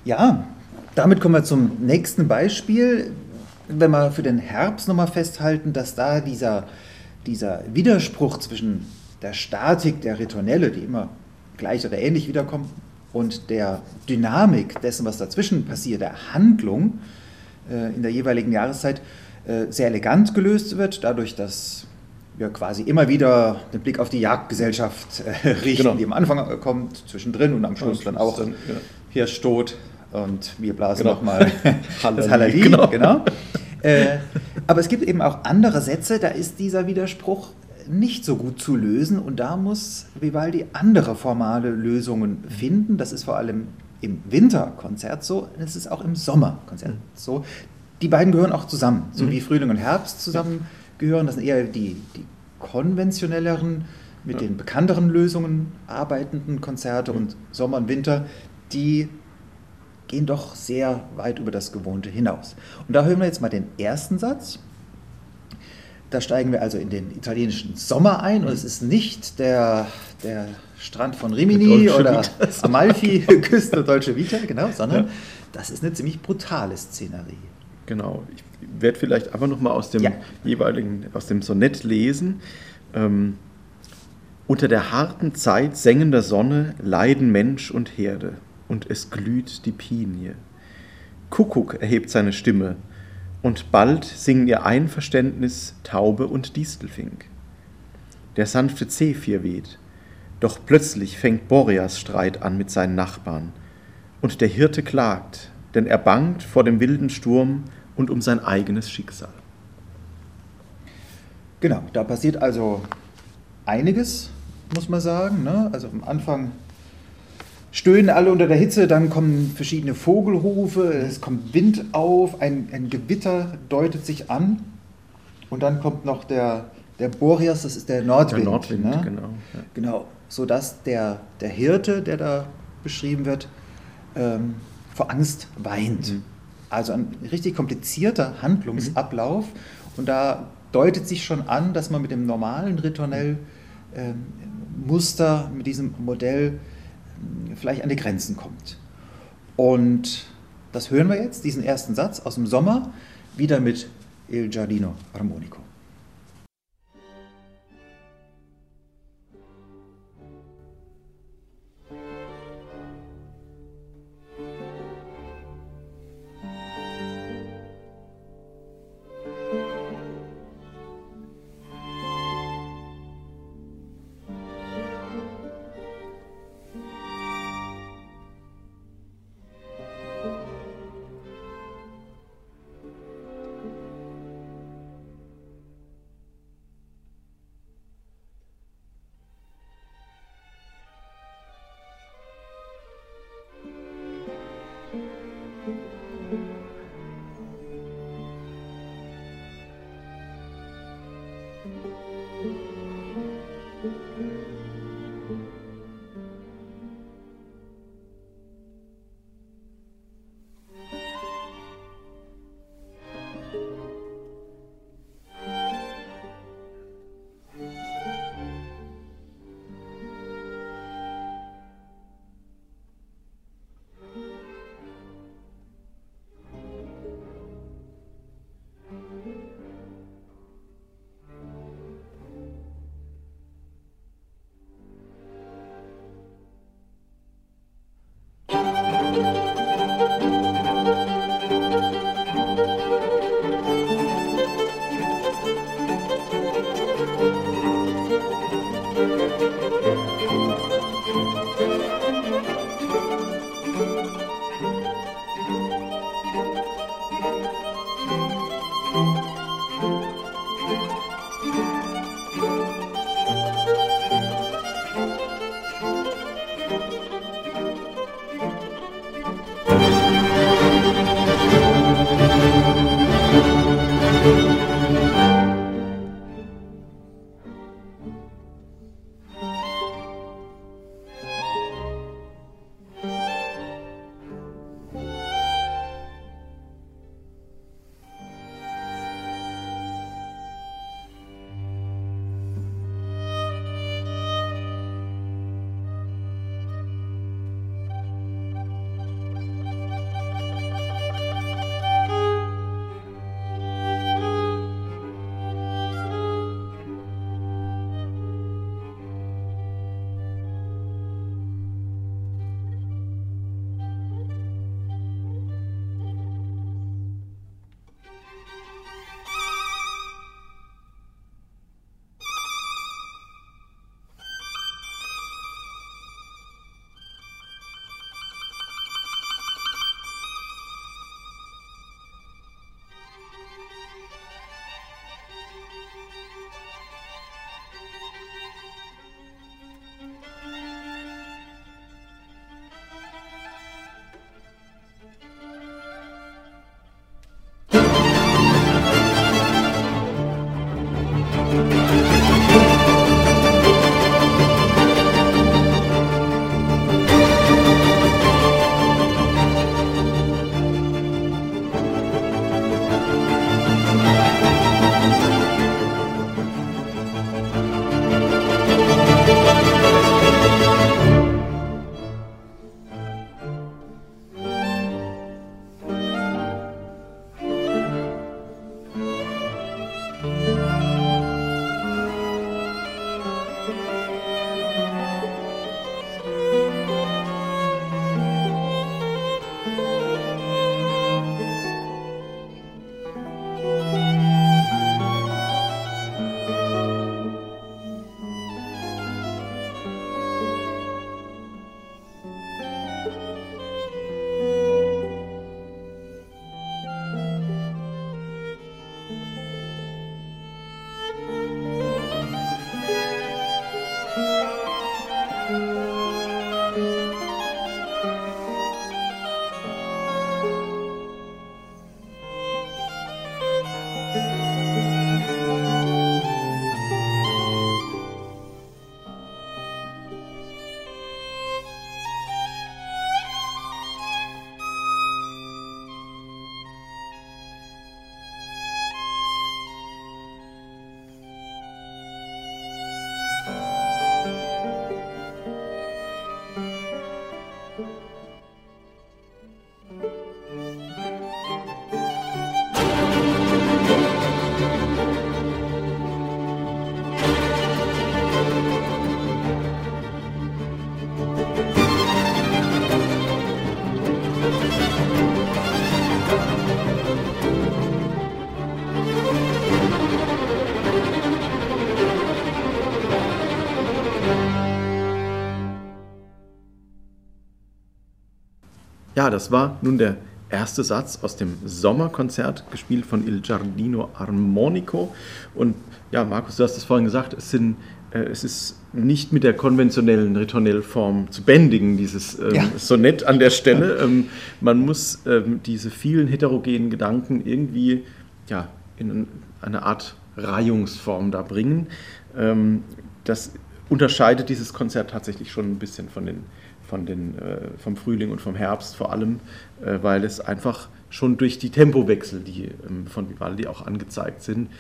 Speaker 2: ja, damit kommen wir zum nächsten Beispiel. Wenn wir für den Herbst nochmal festhalten, dass da dieser, dieser Widerspruch zwischen der Statik der Ritornelle, die immer gleich oder ähnlich wiederkommt, und der Dynamik dessen, was dazwischen passiert, der Handlung äh, in der jeweiligen Jahreszeit, äh, sehr elegant gelöst wird, dadurch, dass wir quasi immer wieder den Blick auf die Jagdgesellschaft äh, richten, genau. die am Anfang kommt, zwischendrin und am Schluss dann auch dann, ja. Hirsch tot und wir blasen genau. nochmal das Halali. Genau. genau. Äh, aber es gibt eben auch andere Sätze, da ist dieser Widerspruch nicht so gut zu lösen und da muss Vivaldi andere formale Lösungen finden. Das ist vor allem im Winterkonzert so, es ist auch im Sommerkonzert mhm. so. Die beiden gehören auch zusammen, so mhm. wie Frühling und Herbst zusammen gehören. Das sind eher die, die konventionelleren, mit ja. den bekannteren Lösungen arbeitenden Konzerte mhm. und Sommer und Winter, die gehen doch sehr weit über das Gewohnte hinaus. Und da hören wir jetzt mal den ersten Satz. Da steigen wir also in den italienischen Sommer ein und es ist nicht der, der Strand von Rimini oder Amalfi-Küste Deutsche Vita, genau, sondern ja. das ist eine ziemlich brutale Szenerie.
Speaker 3: Genau. Ich werde vielleicht einfach nochmal aus dem ja. jeweiligen, aus dem Sonett lesen. Ähm, unter der harten Zeit sengender Sonne leiden Mensch und Herde, und es glüht die Pinie. Kuckuck erhebt seine Stimme, und bald singen ihr Einverständnis Taube und Distelfink. Der sanfte Zephyr weht, doch plötzlich fängt Boreas Streit an mit seinen Nachbarn, und der Hirte klagt, denn er bangt vor dem wilden Sturm und um sein eigenes Schicksal.
Speaker 2: Genau, da passiert also einiges, muss man sagen. Ne? Also am Anfang stöhnen alle unter der Hitze, dann kommen verschiedene Vogelrufe, es kommt Wind auf, ein, ein Gewitter deutet sich an und dann kommt noch der, der Boreas, das ist der Nordwind. Der Nordwind, ne? genau. Ja. Genau, sodass der, der Hirte, der da beschrieben wird, ähm, vor Angst weint. Mhm. Also ein richtig komplizierter Handlungsablauf mhm. und da deutet sich schon an, dass man mit dem normalen Ritornell ähm, Muster, mit diesem Modell vielleicht an die Grenzen kommt. Und das hören wir jetzt, diesen ersten Satz aus dem Sommer, wieder mit Il Giardino Armonico.
Speaker 3: Ja, das war nun der erste Satz aus dem Sommerkonzert, gespielt von Il Giardino Armonico. Und ja, Markus, du hast es vorhin gesagt, es, sind, äh, es ist nicht mit der konventionellen Ritornellform zu bändigen, dieses ähm, ja. Sonett an der Stelle. Ähm, man muss ähm, diese vielen heterogenen Gedanken irgendwie ja, in eine Art Reihungsform da bringen. Ähm, das unterscheidet dieses Konzert tatsächlich schon ein bisschen von den von den, äh, vom Frühling und vom Herbst vor allem, äh, weil es einfach schon durch die Tempowechsel, die ähm, von Vivaldi auch angezeigt sind,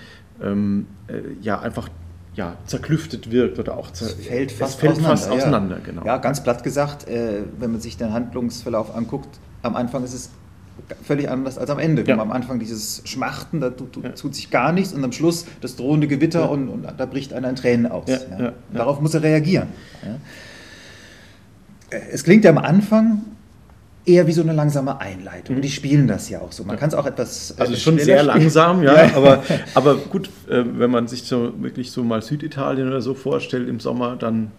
Speaker 3: ähm, äh, ja einfach ja, zerklüftet wirkt oder auch zer
Speaker 2: fällt fast fällt auseinander. Fast auseinander ja. Genau. ja, ganz platt gesagt, äh, wenn man sich den Handlungsverlauf anguckt, am Anfang ist es völlig anders als am Ende. Ja. am Anfang dieses Schmachten, da tut, ja. tut, sich gar nichts und am Schluss das drohende Gewitter ja. und, und, da bricht einer in Tränen aus. Darauf muss er reagieren. Es klingt ja am Anfang eher wie so eine langsame Einleitung. Mhm. Die spielen das ja auch so. Man ja. kann es auch etwas.
Speaker 3: Also schon sehr spielen. langsam, ja, ja. Aber, aber gut, äh, wenn man sich so wirklich so mal Süditalien oder so vorstellt im Sommer, dann.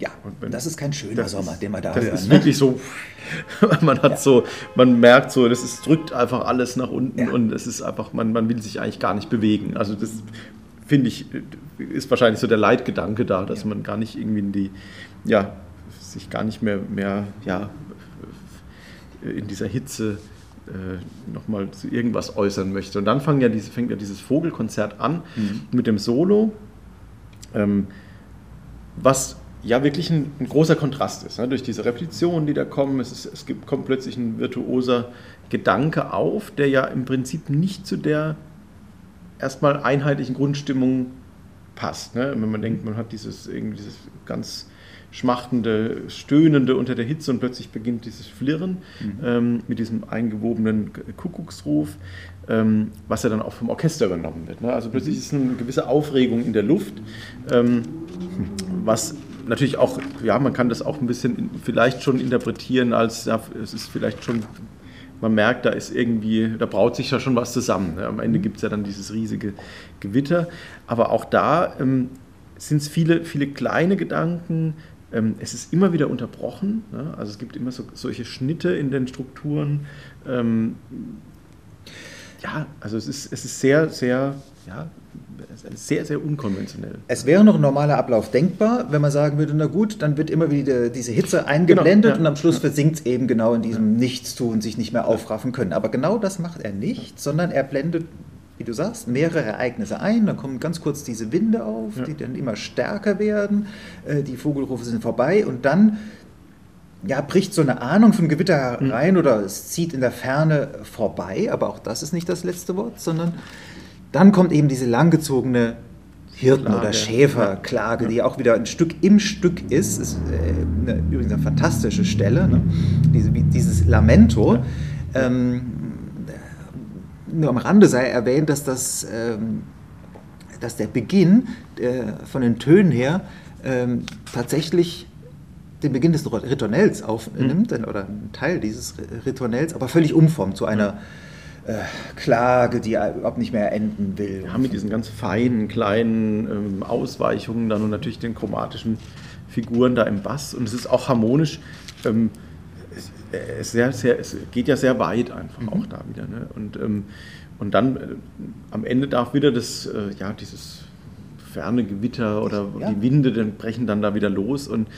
Speaker 2: Ja, wenn, das ist kein schöner Sommer, den man da
Speaker 3: das
Speaker 2: hört.
Speaker 3: Das ist ne? wirklich so. man hat ja. so, man merkt so, das ist, drückt einfach alles nach unten und es ist einfach, man, man will sich eigentlich gar nicht bewegen. Also das finde ich, ist wahrscheinlich so der Leitgedanke da, dass man gar nicht irgendwie in die, ja, sich gar nicht mehr, mehr ja, in dieser Hitze äh, nochmal zu irgendwas äußern möchte. Und dann fängt ja, diese, fängt ja dieses Vogelkonzert an mhm. mit dem Solo, ähm, was ja wirklich ein, ein großer Kontrast ist. Ne? Durch diese Repetitionen, die da kommen, es, ist, es gibt, kommt plötzlich ein virtuoser Gedanke auf, der ja im Prinzip nicht zu der erstmal einheitlichen Grundstimmung passt. Ne? Wenn man denkt, man hat dieses, irgendwie dieses ganz schmachtende, stöhnende unter der Hitze und plötzlich beginnt dieses Flirren mhm. ähm, mit diesem eingewobenen Kuckucksruf, ähm, was ja dann auch vom Orchester übernommen wird. Ne? Also plötzlich ist eine gewisse Aufregung in der Luft, ähm, was natürlich auch, ja, man kann das auch ein bisschen vielleicht schon interpretieren als, ja, es ist vielleicht schon man merkt, da ist irgendwie, da braut sich ja schon was zusammen. Ne? Am Ende gibt es ja dann dieses riesige Gewitter. Aber auch da ähm, sind es viele, viele kleine Gedanken, ähm, es ist immer wieder unterbrochen, ne? also es gibt immer so, solche Schnitte in den Strukturen. Ähm, ja, also es ist, es ist sehr, sehr, ja, sehr, sehr unkonventionell.
Speaker 2: Es wäre noch ein normaler Ablauf denkbar, wenn man sagen würde, na gut, dann wird immer wieder diese Hitze eingeblendet genau, ja, und am Schluss ja. versinkt es eben genau in diesem ja. Nichtstun, sich nicht mehr aufraffen können. Aber genau das macht er nicht, sondern er blendet wie du sagst, mehrere Ereignisse ein. Dann kommen ganz kurz diese Winde auf, ja. die dann immer stärker werden. Äh, die Vogelrufe sind vorbei und dann ja, bricht so eine Ahnung von Gewitter herein mhm. oder es zieht in der Ferne vorbei. Aber auch das ist nicht das letzte Wort, sondern dann kommt eben diese langgezogene Hirten- Klage. oder Schäferklage, ja. die auch wieder ein Stück im Stück ist. ist äh, eine, übrigens eine fantastische Stelle, ne? Diese, dieses Lamento. Ja. Ähm, nur am Rande sei erwähnt, dass, das, ähm, dass der Beginn äh, von den Tönen her ähm, tatsächlich den Beginn des Ritornells aufnimmt, mhm. oder einen Teil dieses Ritornells, aber völlig umformt zu einer äh, Klage, die überhaupt nicht mehr enden will.
Speaker 3: Ja, mit diesen ganz feinen, kleinen ähm, Ausweichungen dann und natürlich den chromatischen Figuren da im Bass. Und es ist auch harmonisch. Ähm, es, sehr, sehr, es geht ja sehr weit einfach mhm. auch da wieder. Ne? Und, ähm, und dann äh, am Ende darf wieder das, äh, ja, dieses ferne Gewitter oder ja. die Winde dann brechen dann da wieder los. Und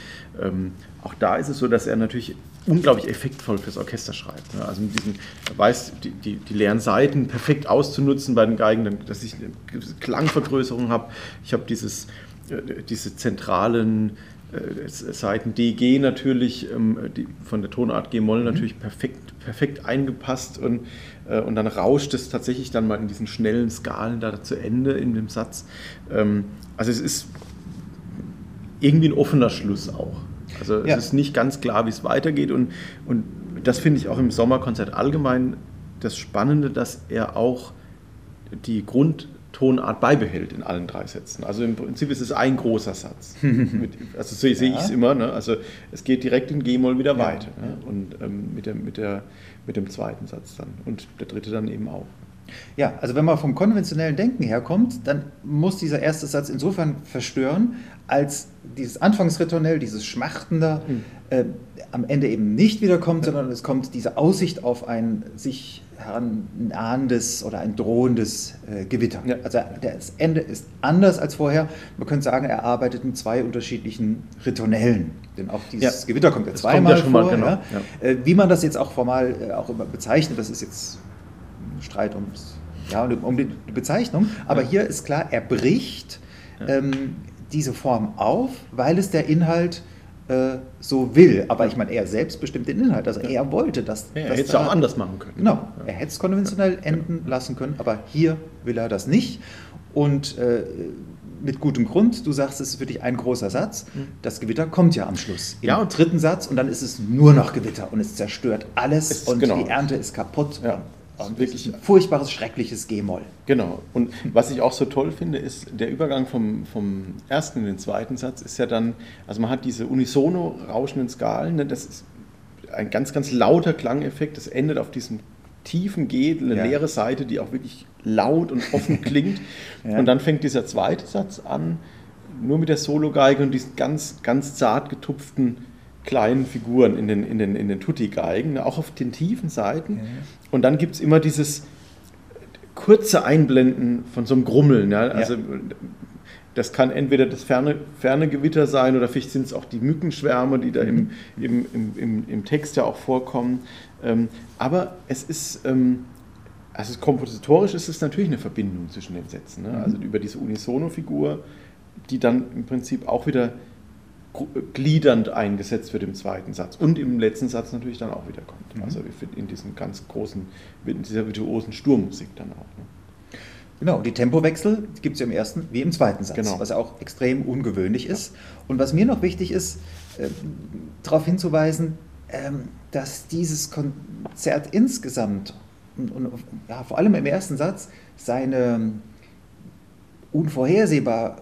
Speaker 3: ähm, auch da ist es so, dass er natürlich unglaublich effektvoll fürs Orchester schreibt. Ne? Also mit diesen, er weiß, die, die, die, leeren Seiten perfekt auszunutzen bei den Geigen, dass ich eine Klangvergrößerung habe. Ich habe dieses, äh, diese zentralen äh, Seiten DG natürlich, ähm, die, von der Tonart G-Moll mhm. natürlich perfekt, perfekt eingepasst und, äh, und dann rauscht es tatsächlich dann mal in diesen schnellen Skalen da zu Ende in dem Satz. Ähm, also es ist irgendwie ein offener Schluss auch. Also ja. es ist nicht ganz klar, wie es weitergeht und, und das finde ich auch im Sommerkonzert allgemein das Spannende, dass er auch die Grund Tonart beibehält in allen drei Sätzen. Also im Prinzip ist es ein großer Satz. also so sehe ich es immer. Ne? Also es geht direkt in G-Moll wieder ja, weiter. Ne? Und ähm, mit, der, mit, der, mit dem zweiten Satz dann. Und der dritte dann eben auch.
Speaker 2: Ja, also wenn man vom konventionellen Denken herkommt, dann muss dieser erste Satz insofern verstören, als dieses Anfangsritornell, dieses Schmachtender, mhm. äh, am Ende eben nicht wiederkommt, ja. sondern es kommt diese Aussicht auf ein sich herannahendes oder ein drohendes äh, Gewitter. Ja. Also das Ende ist anders als vorher. Man könnte sagen, er arbeitet in zwei unterschiedlichen Ritornellen. Denn auch dieses ja. Gewitter kommt ja zweimal kommt ja vor. Mal, genau. äh, wie man das jetzt auch formal äh, auch immer bezeichnet, das ist jetzt ein Streit ums, ja, um die Bezeichnung. Aber hier ist klar, er bricht ähm, diese Form auf, weil es der Inhalt äh, so will. Aber ich meine, er selbst bestimmt den Inhalt. Also er wollte das.
Speaker 3: Ja, er hätte es auch anders machen können.
Speaker 2: Genau, er hätte es konventionell enden lassen können, aber hier will er das nicht. Und äh, mit gutem Grund, du sagst, es ist für dich ein großer Satz. Mhm. Das Gewitter kommt ja am Schluss. Im ja, und dritten Satz und dann ist es nur noch Gewitter und es zerstört alles es, und genau. die Ernte ist kaputt. Ja. Und wirklich ein furchtbares, schreckliches G-Moll.
Speaker 3: Genau. Und was ich auch so toll finde, ist der Übergang vom, vom ersten in den zweiten Satz ist ja dann, also man hat diese unisono rauschenden Skalen, ne, das ist ein ganz, ganz lauter Klangeffekt, das endet auf diesem tiefen G, eine ja. leere Seite, die auch wirklich laut und offen klingt. ja. Und dann fängt dieser zweite Satz an, nur mit der Solo-Geige und diesen ganz, ganz zart getupften kleinen Figuren in den, in den, in den Tutti-Geigen, auch auf den tiefen Seiten. Ja. Und dann gibt es immer dieses kurze Einblenden von so einem Grummeln. Ja? Also ja. das kann entweder das ferne, ferne Gewitter sein oder vielleicht sind es auch die Mückenschwärme, die da mhm. im, im, im, im, Text ja auch vorkommen. Ähm, aber es ist, ähm, also kompositorisch ist es natürlich eine Verbindung zwischen den Sätzen. Ne? Mhm. Also über diese Unisono-Figur, die dann im Prinzip auch wieder gliedernd eingesetzt wird im zweiten Satz und im letzten Satz natürlich dann auch wieder kommt. Mhm. Also in diesem ganz großen, in dieser virtuosen Sturmmusik dann auch. Ne?
Speaker 2: Genau, die Tempowechsel gibt es ja im ersten wie im zweiten Satz, genau. was ja auch extrem ungewöhnlich ist. Und was mir noch wichtig ist, äh, darauf hinzuweisen, ähm, dass dieses Konzert insgesamt und, und ja, vor allem im ersten Satz seine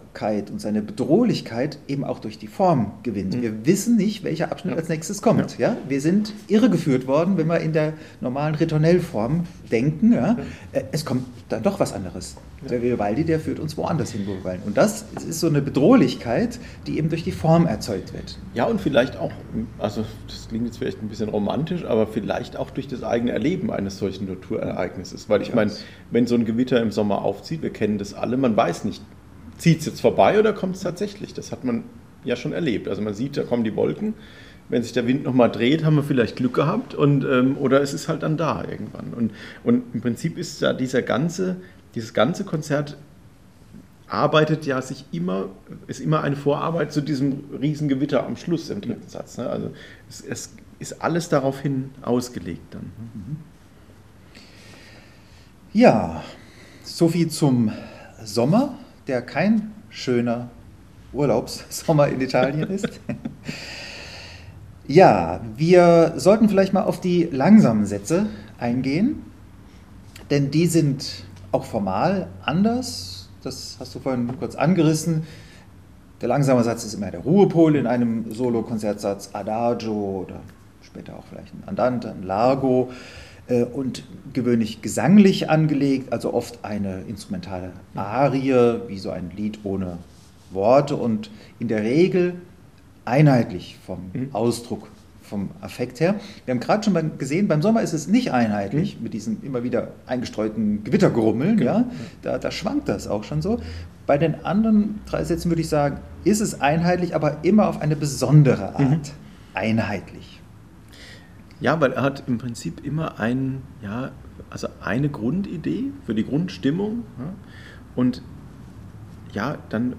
Speaker 2: Unvorhersehbarkeit und seine Bedrohlichkeit eben auch durch die Form gewinnt. Mhm. Wir wissen nicht, welcher Abschnitt ja. als nächstes kommt. Ja. ja. Wir sind irregeführt worden, wenn wir in der normalen Ritornellform denken. Ja. ja. Äh, es kommt dann doch was anderes. Der Vivaldi, der führt uns woanders hin, wo wir wollen. Und das ist so eine Bedrohlichkeit, die eben durch die Form erzeugt wird.
Speaker 3: Ja, und vielleicht auch, also das klingt jetzt vielleicht ein bisschen romantisch, aber vielleicht auch durch das eigene Erleben eines solchen Naturereignisses. Weil ich meine, wenn so ein Gewitter im Sommer aufzieht, wir kennen das alle, man weiß nicht, zieht es jetzt vorbei oder kommt es tatsächlich? Das hat man ja schon erlebt. Also man sieht, da kommen die Wolken. Wenn sich der Wind nochmal dreht, haben wir vielleicht Glück gehabt und, ähm, oder es ist halt dann da irgendwann. Und, und im Prinzip ist da dieser ganze dieses ganze Konzert arbeitet ja sich immer, ist immer eine Vorarbeit zu diesem Riesengewitter am Schluss im dritten Satz. Ne? Also es, es, ist alles daraufhin ausgelegt dann.
Speaker 2: Ja, soviel zum Sommer, der kein schöner Urlaubssommer in Italien ist. ja, wir sollten vielleicht mal auf die langsamen Sätze eingehen, denn die sind auch formal anders. Das hast du vorhin kurz angerissen. Der langsame Satz ist immer der Ruhepol in einem Solo-Konzertsatz, Adagio oder später auch vielleicht ein Andante, ein Largo und gewöhnlich gesanglich angelegt, also oft eine instrumentale Arie, wie so ein Lied ohne Worte und in der Regel einheitlich vom mhm. Ausdruck vom Affekt her. Wir haben gerade schon gesehen, beim Sommer ist es nicht einheitlich mhm. mit diesen immer wieder eingestreuten Gewittergrummeln. Genau. Ja? Da, da schwankt das auch schon so. Bei den anderen drei Sätzen würde ich sagen, ist es einheitlich, aber immer auf eine besondere Art mhm. einheitlich.
Speaker 3: Ja, weil er hat im Prinzip immer ein, ja, also eine Grundidee für die Grundstimmung. Ja? Und ja, dann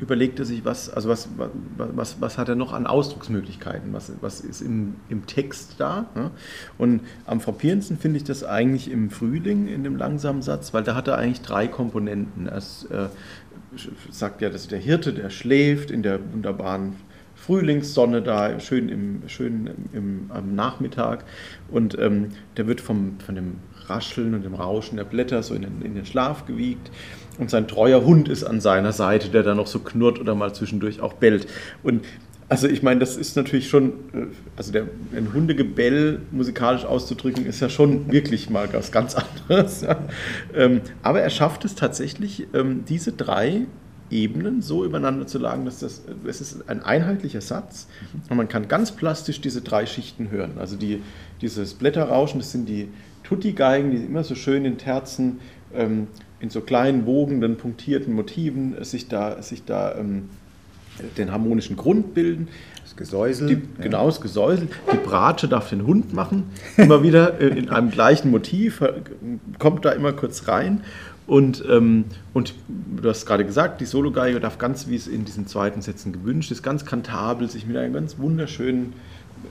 Speaker 3: überlegt er sich, was, also was, was, was hat er noch an Ausdrucksmöglichkeiten, was, was ist im, im Text da. Ne? Und am frappierendsten finde ich das eigentlich im Frühling, in dem langsamen Satz, weil da hat er eigentlich drei Komponenten. Er äh, sagt ja, dass der Hirte, der schläft in der wunderbaren Frühlingssonne da, schön im, schön im, am Nachmittag. Und ähm, der wird vom, von dem Rascheln und dem Rauschen der Blätter so in den, in den Schlaf gewiegt. Und sein treuer Hund ist an seiner Seite, der da noch so knurrt oder mal zwischendurch auch bellt. Und Also ich meine, das ist natürlich schon, äh, also der, ein Hundegebell musikalisch auszudrücken, ist ja schon wirklich mal was ganz anderes. Ja. Ähm, aber er schafft es tatsächlich, ähm, diese drei Ebenen so übereinander zu lagen, dass das, es ist ein einheitlicher Satz und man kann ganz plastisch diese drei Schichten hören. Also die, dieses Blätterrauschen, das sind die Tutti-Geigen, die immer so schön in Terzen, ähm, in so kleinen, wogenden, punktierten Motiven sich da, sich da ähm, den harmonischen Grund bilden.
Speaker 2: Das Gesäusel.
Speaker 3: Die, genau, das Gesäusel. Die Bratsche darf den Hund machen. Immer wieder äh, in einem gleichen Motiv, äh, kommt da immer kurz rein. Und, ähm, und du hast gerade gesagt, die Sologeige darf ganz, wie es in diesen zweiten Sätzen gewünscht ist, ganz kantabel sich mit einer ganz wunderschönen,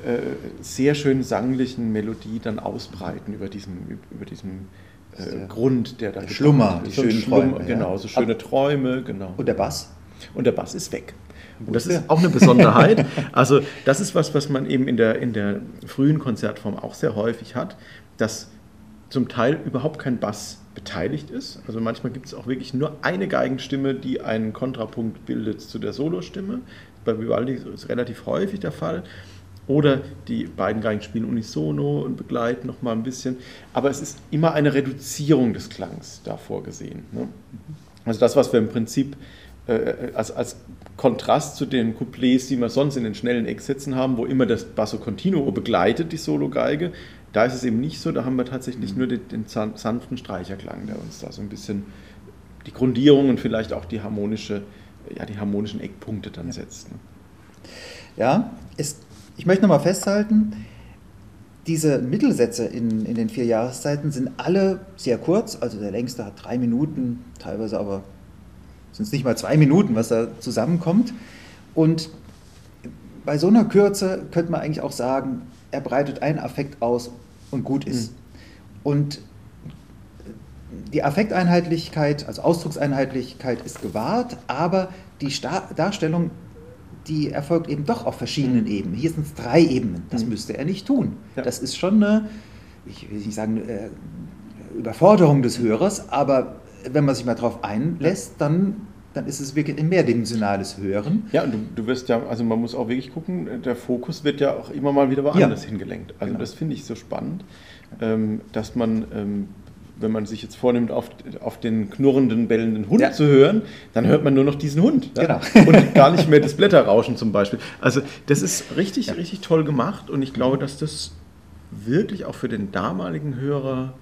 Speaker 3: äh, sehr schön sanglichen Melodie dann ausbreiten über diesem, über diesem äh, Grund, der da
Speaker 2: Schlummer,
Speaker 3: die so schönen Schlummer, Träume. Genau, so schöne Träume, genau.
Speaker 2: Und der Bass?
Speaker 3: Und der Bass ist weg. Und das ist auch eine Besonderheit. Also das ist was, was man eben in der, in der frühen Konzertform auch sehr häufig hat, dass zum Teil überhaupt kein Bass beteiligt ist. Also manchmal gibt es auch wirklich nur eine Geigenstimme, die einen Kontrapunkt bildet zu der Solostimme. Bei Vivaldi ist es relativ häufig der Fall. Oder die beiden Geigen spielen unisono und begleiten nochmal ein bisschen. Aber es ist immer eine Reduzierung des Klangs da vorgesehen. Ne? Also das, was wir im Prinzip äh, als, als Kontrast zu den Couplets, die wir sonst in den schnellen Ecksätzen haben, wo immer das Basso Continuo begleitet, die Solo-Geige, da ist es eben nicht so, da haben wir tatsächlich mhm. nur den, den, sanften Streicherklang, der uns da so ein bisschen die Grundierung und vielleicht auch die harmonische, ja, die harmonischen Eckpunkte dann setzt. Ne?
Speaker 2: Ja, es, ich möchte nochmal festhalten, diese Mittelsätze in, in den vier Jahreszeiten sind alle sehr kurz, also der längste hat drei Minuten, teilweise aber sind es nicht mal zwei Minuten, was da zusammenkommt. Und bei so einer Kürze könnte man eigentlich auch sagen, er breitet einen Affekt aus und gut ist. Mhm. Und die Affekteinheitlichkeit, also Ausdruckseinheitlichkeit ist gewahrt, aber die Star Darstellung, die erfolgt eben doch auf verschiedenen mhm. Ebenen. Hier sind es drei Ebenen. Das mhm. müsste er nicht tun. Ja. Das ist schon eine, ich will nicht sagen, äh, Überforderung des Hörers, aber wenn man sich mal darauf einlässt, dann, dann ist es wirklich ein mehrdimensionales Hören.
Speaker 3: Ja, und du, du wirst ja, also man muss auch wirklich gucken, der Fokus wird ja auch immer mal wieder woanders ja. hingelenkt. Also genau. das finde ich so spannend, ähm, dass man, ähm, wenn man sich jetzt vornimmt, auf, auf den knurrenden, bellenden Hund ja. zu hören, dann hört man nur noch diesen Hund. Ja? Genau. Und gar nicht mehr das Blätterrauschen zum Beispiel. Also das ist richtig, richtig toll gemacht und ich glaube, dass das wirklich auch für den damaligen Hörer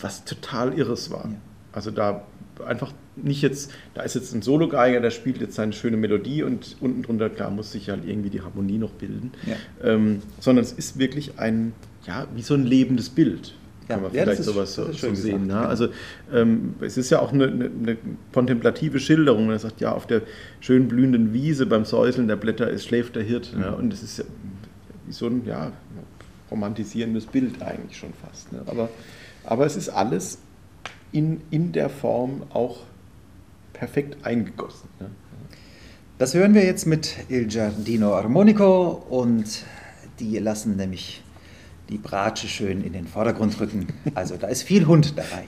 Speaker 3: was total Irres war. Also da einfach nicht jetzt, da ist jetzt ein Solo-Geiger, der spielt jetzt seine schöne Melodie und unten drunter, klar, muss sich halt irgendwie die Harmonie noch bilden. Ja. Ähm, sondern es ist wirklich ein, ja, wie so ein lebendes Bild. Kann man ja, vielleicht sowas so, so sehen. Ne? Also ähm, es ist ja auch eine, eine, eine, kontemplative Schilderung. Er sagt, ja, auf der schön blühenden Wiese beim Säuseln der Blätter ist, schläft der Hirt. Mhm. Ne? Und es ist ja wie so ein ja, romantisierendes Bild eigentlich schon fast. Ne? Aber, aber es ist alles in, in der Form auch perfekt eingegossen. Ne?
Speaker 2: Das hören wir jetzt mit Il Giardino Armonico und die lassen nämlich die Bratsche schön in den Vordergrund rücken. Also da ist viel Hund dabei.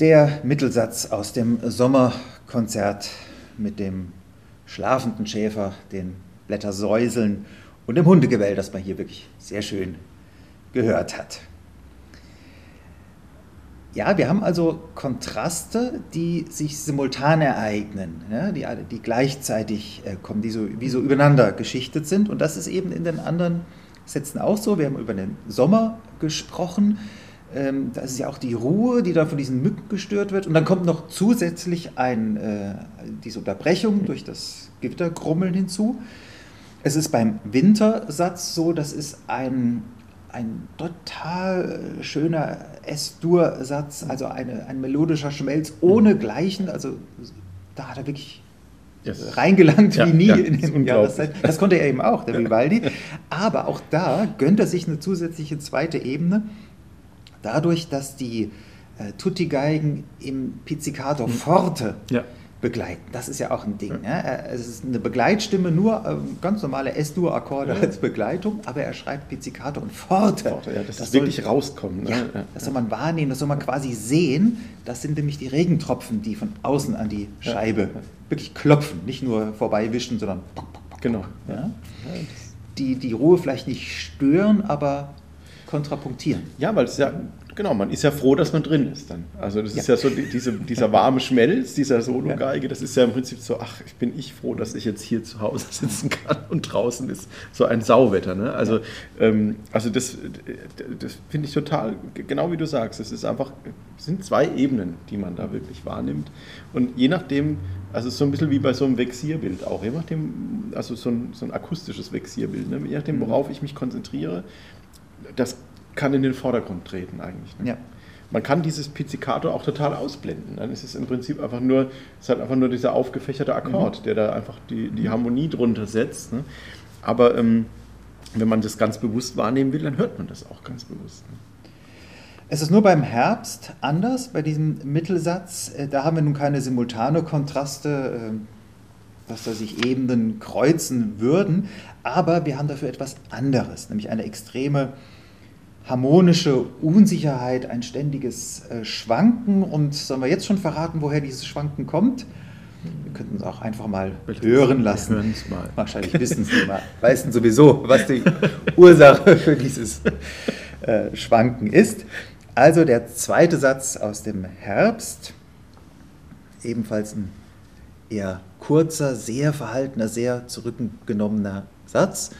Speaker 2: Der Mittelsatz aus dem Sommerkonzert mit dem schlafenden Schäfer, den Blättersäuseln und dem Hundegebell, das man hier wirklich sehr schön gehört hat. Ja, wir haben also Kontraste, die sich simultan ereignen, ja, die, die gleichzeitig äh, kommen, die so, wie so übereinander geschichtet sind. Und das ist eben in den anderen Sätzen auch so. Wir haben über den Sommer gesprochen ähm, da ist ja auch die Ruhe, die da von diesen Mücken gestört wird. Und dann kommt noch zusätzlich ein, äh, diese Unterbrechung durch das Gewittergrummeln hinzu. Es ist beim Wintersatz so, das ist ein, ein total schöner S-Dur-Satz, also eine, ein melodischer Schmelz ohne Gleichen. Also da hat er wirklich yes. reingelangt ja, wie nie ja, in den Jahreszeit. Das konnte er eben auch, der Vivaldi. Aber auch da gönnt er sich eine zusätzliche zweite Ebene dadurch, dass die äh, Tutti-Geigen im Pizzicato mhm. forte ja. begleiten. Das ist ja auch ein Ding. Ja. Ja? Es ist eine Begleitstimme, nur äh, ganz normale S-Dur-Akkorde als Begleitung, aber er schreibt Pizzicato und forte. forte
Speaker 3: das, das soll, wirklich rauskommen.
Speaker 2: Ne? Ja, das soll man wahrnehmen, das soll man quasi sehen. Das sind nämlich die Regentropfen, die von außen an die Scheibe wirklich klopfen, nicht nur vorbeiwischen, sondern
Speaker 3: genau.
Speaker 2: Die die Ruhe vielleicht nicht stören, aber kontrapunktieren.
Speaker 3: Ja, weil es ja, genau, man ist ja froh, dass man drin ist dann. Also das ja. ist ja so die, diese, dieser warme Schmelz, dieser Solo-Geige, das ist ja im Prinzip so, ach, ich bin ich froh, dass ich jetzt hier zu Hause sitzen kann und draußen ist so ein Sauwetter. Ne? Also, ähm, also das, das finde ich total, genau wie du sagst, es ist einfach, es sind zwei Ebenen, die man da wirklich wahrnimmt. Und je nachdem, also so ein bisschen wie bei so einem Vexierbild auch, je nachdem, also so ein, so ein akustisches Vexierbild, ne? je nachdem, mhm. worauf ich mich konzentriere, das kann in den Vordergrund treten eigentlich. Ne? Ja. Man kann dieses Pizzicato auch total ausblenden. Dann ist es im Prinzip einfach nur, es hat einfach nur dieser aufgefächerte Akkord, mhm. der da einfach die, die Harmonie drunter setzt. Ne? Aber ähm, wenn man das ganz bewusst wahrnehmen will, dann hört man das auch ganz bewusst. Ne?
Speaker 2: Es ist nur beim Herbst anders, bei diesem Mittelsatz. Äh, da haben wir nun keine simultane Kontraste, äh, dass da sich Ebenen kreuzen würden, aber wir haben dafür etwas anderes, nämlich eine extreme harmonische Unsicherheit, ein ständiges äh, Schwanken. Und sollen wir jetzt schon verraten, woher dieses Schwanken kommt? Wir könnten es auch einfach mal Bitte hören lassen. Wir mal. Wahrscheinlich wissen es nicht mal. Weißen sowieso, was die Ursache für dieses äh, Schwanken ist. Also der zweite Satz aus dem Herbst, ebenfalls ein eher kurzer, sehr verhaltener, sehr zurückgenommener Satz.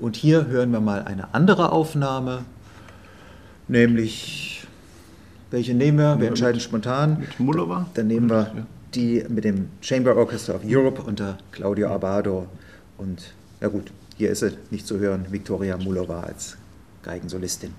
Speaker 2: Und hier hören wir mal eine andere Aufnahme, nämlich, welche nehmen wir? Wir entscheiden spontan.
Speaker 3: Mit Mullova?
Speaker 2: Dann nehmen wir die mit dem Chamber Orchestra of Europe unter Claudio Abado. Und ja gut, hier ist sie nicht zu hören, Viktoria Mulova als Geigensolistin.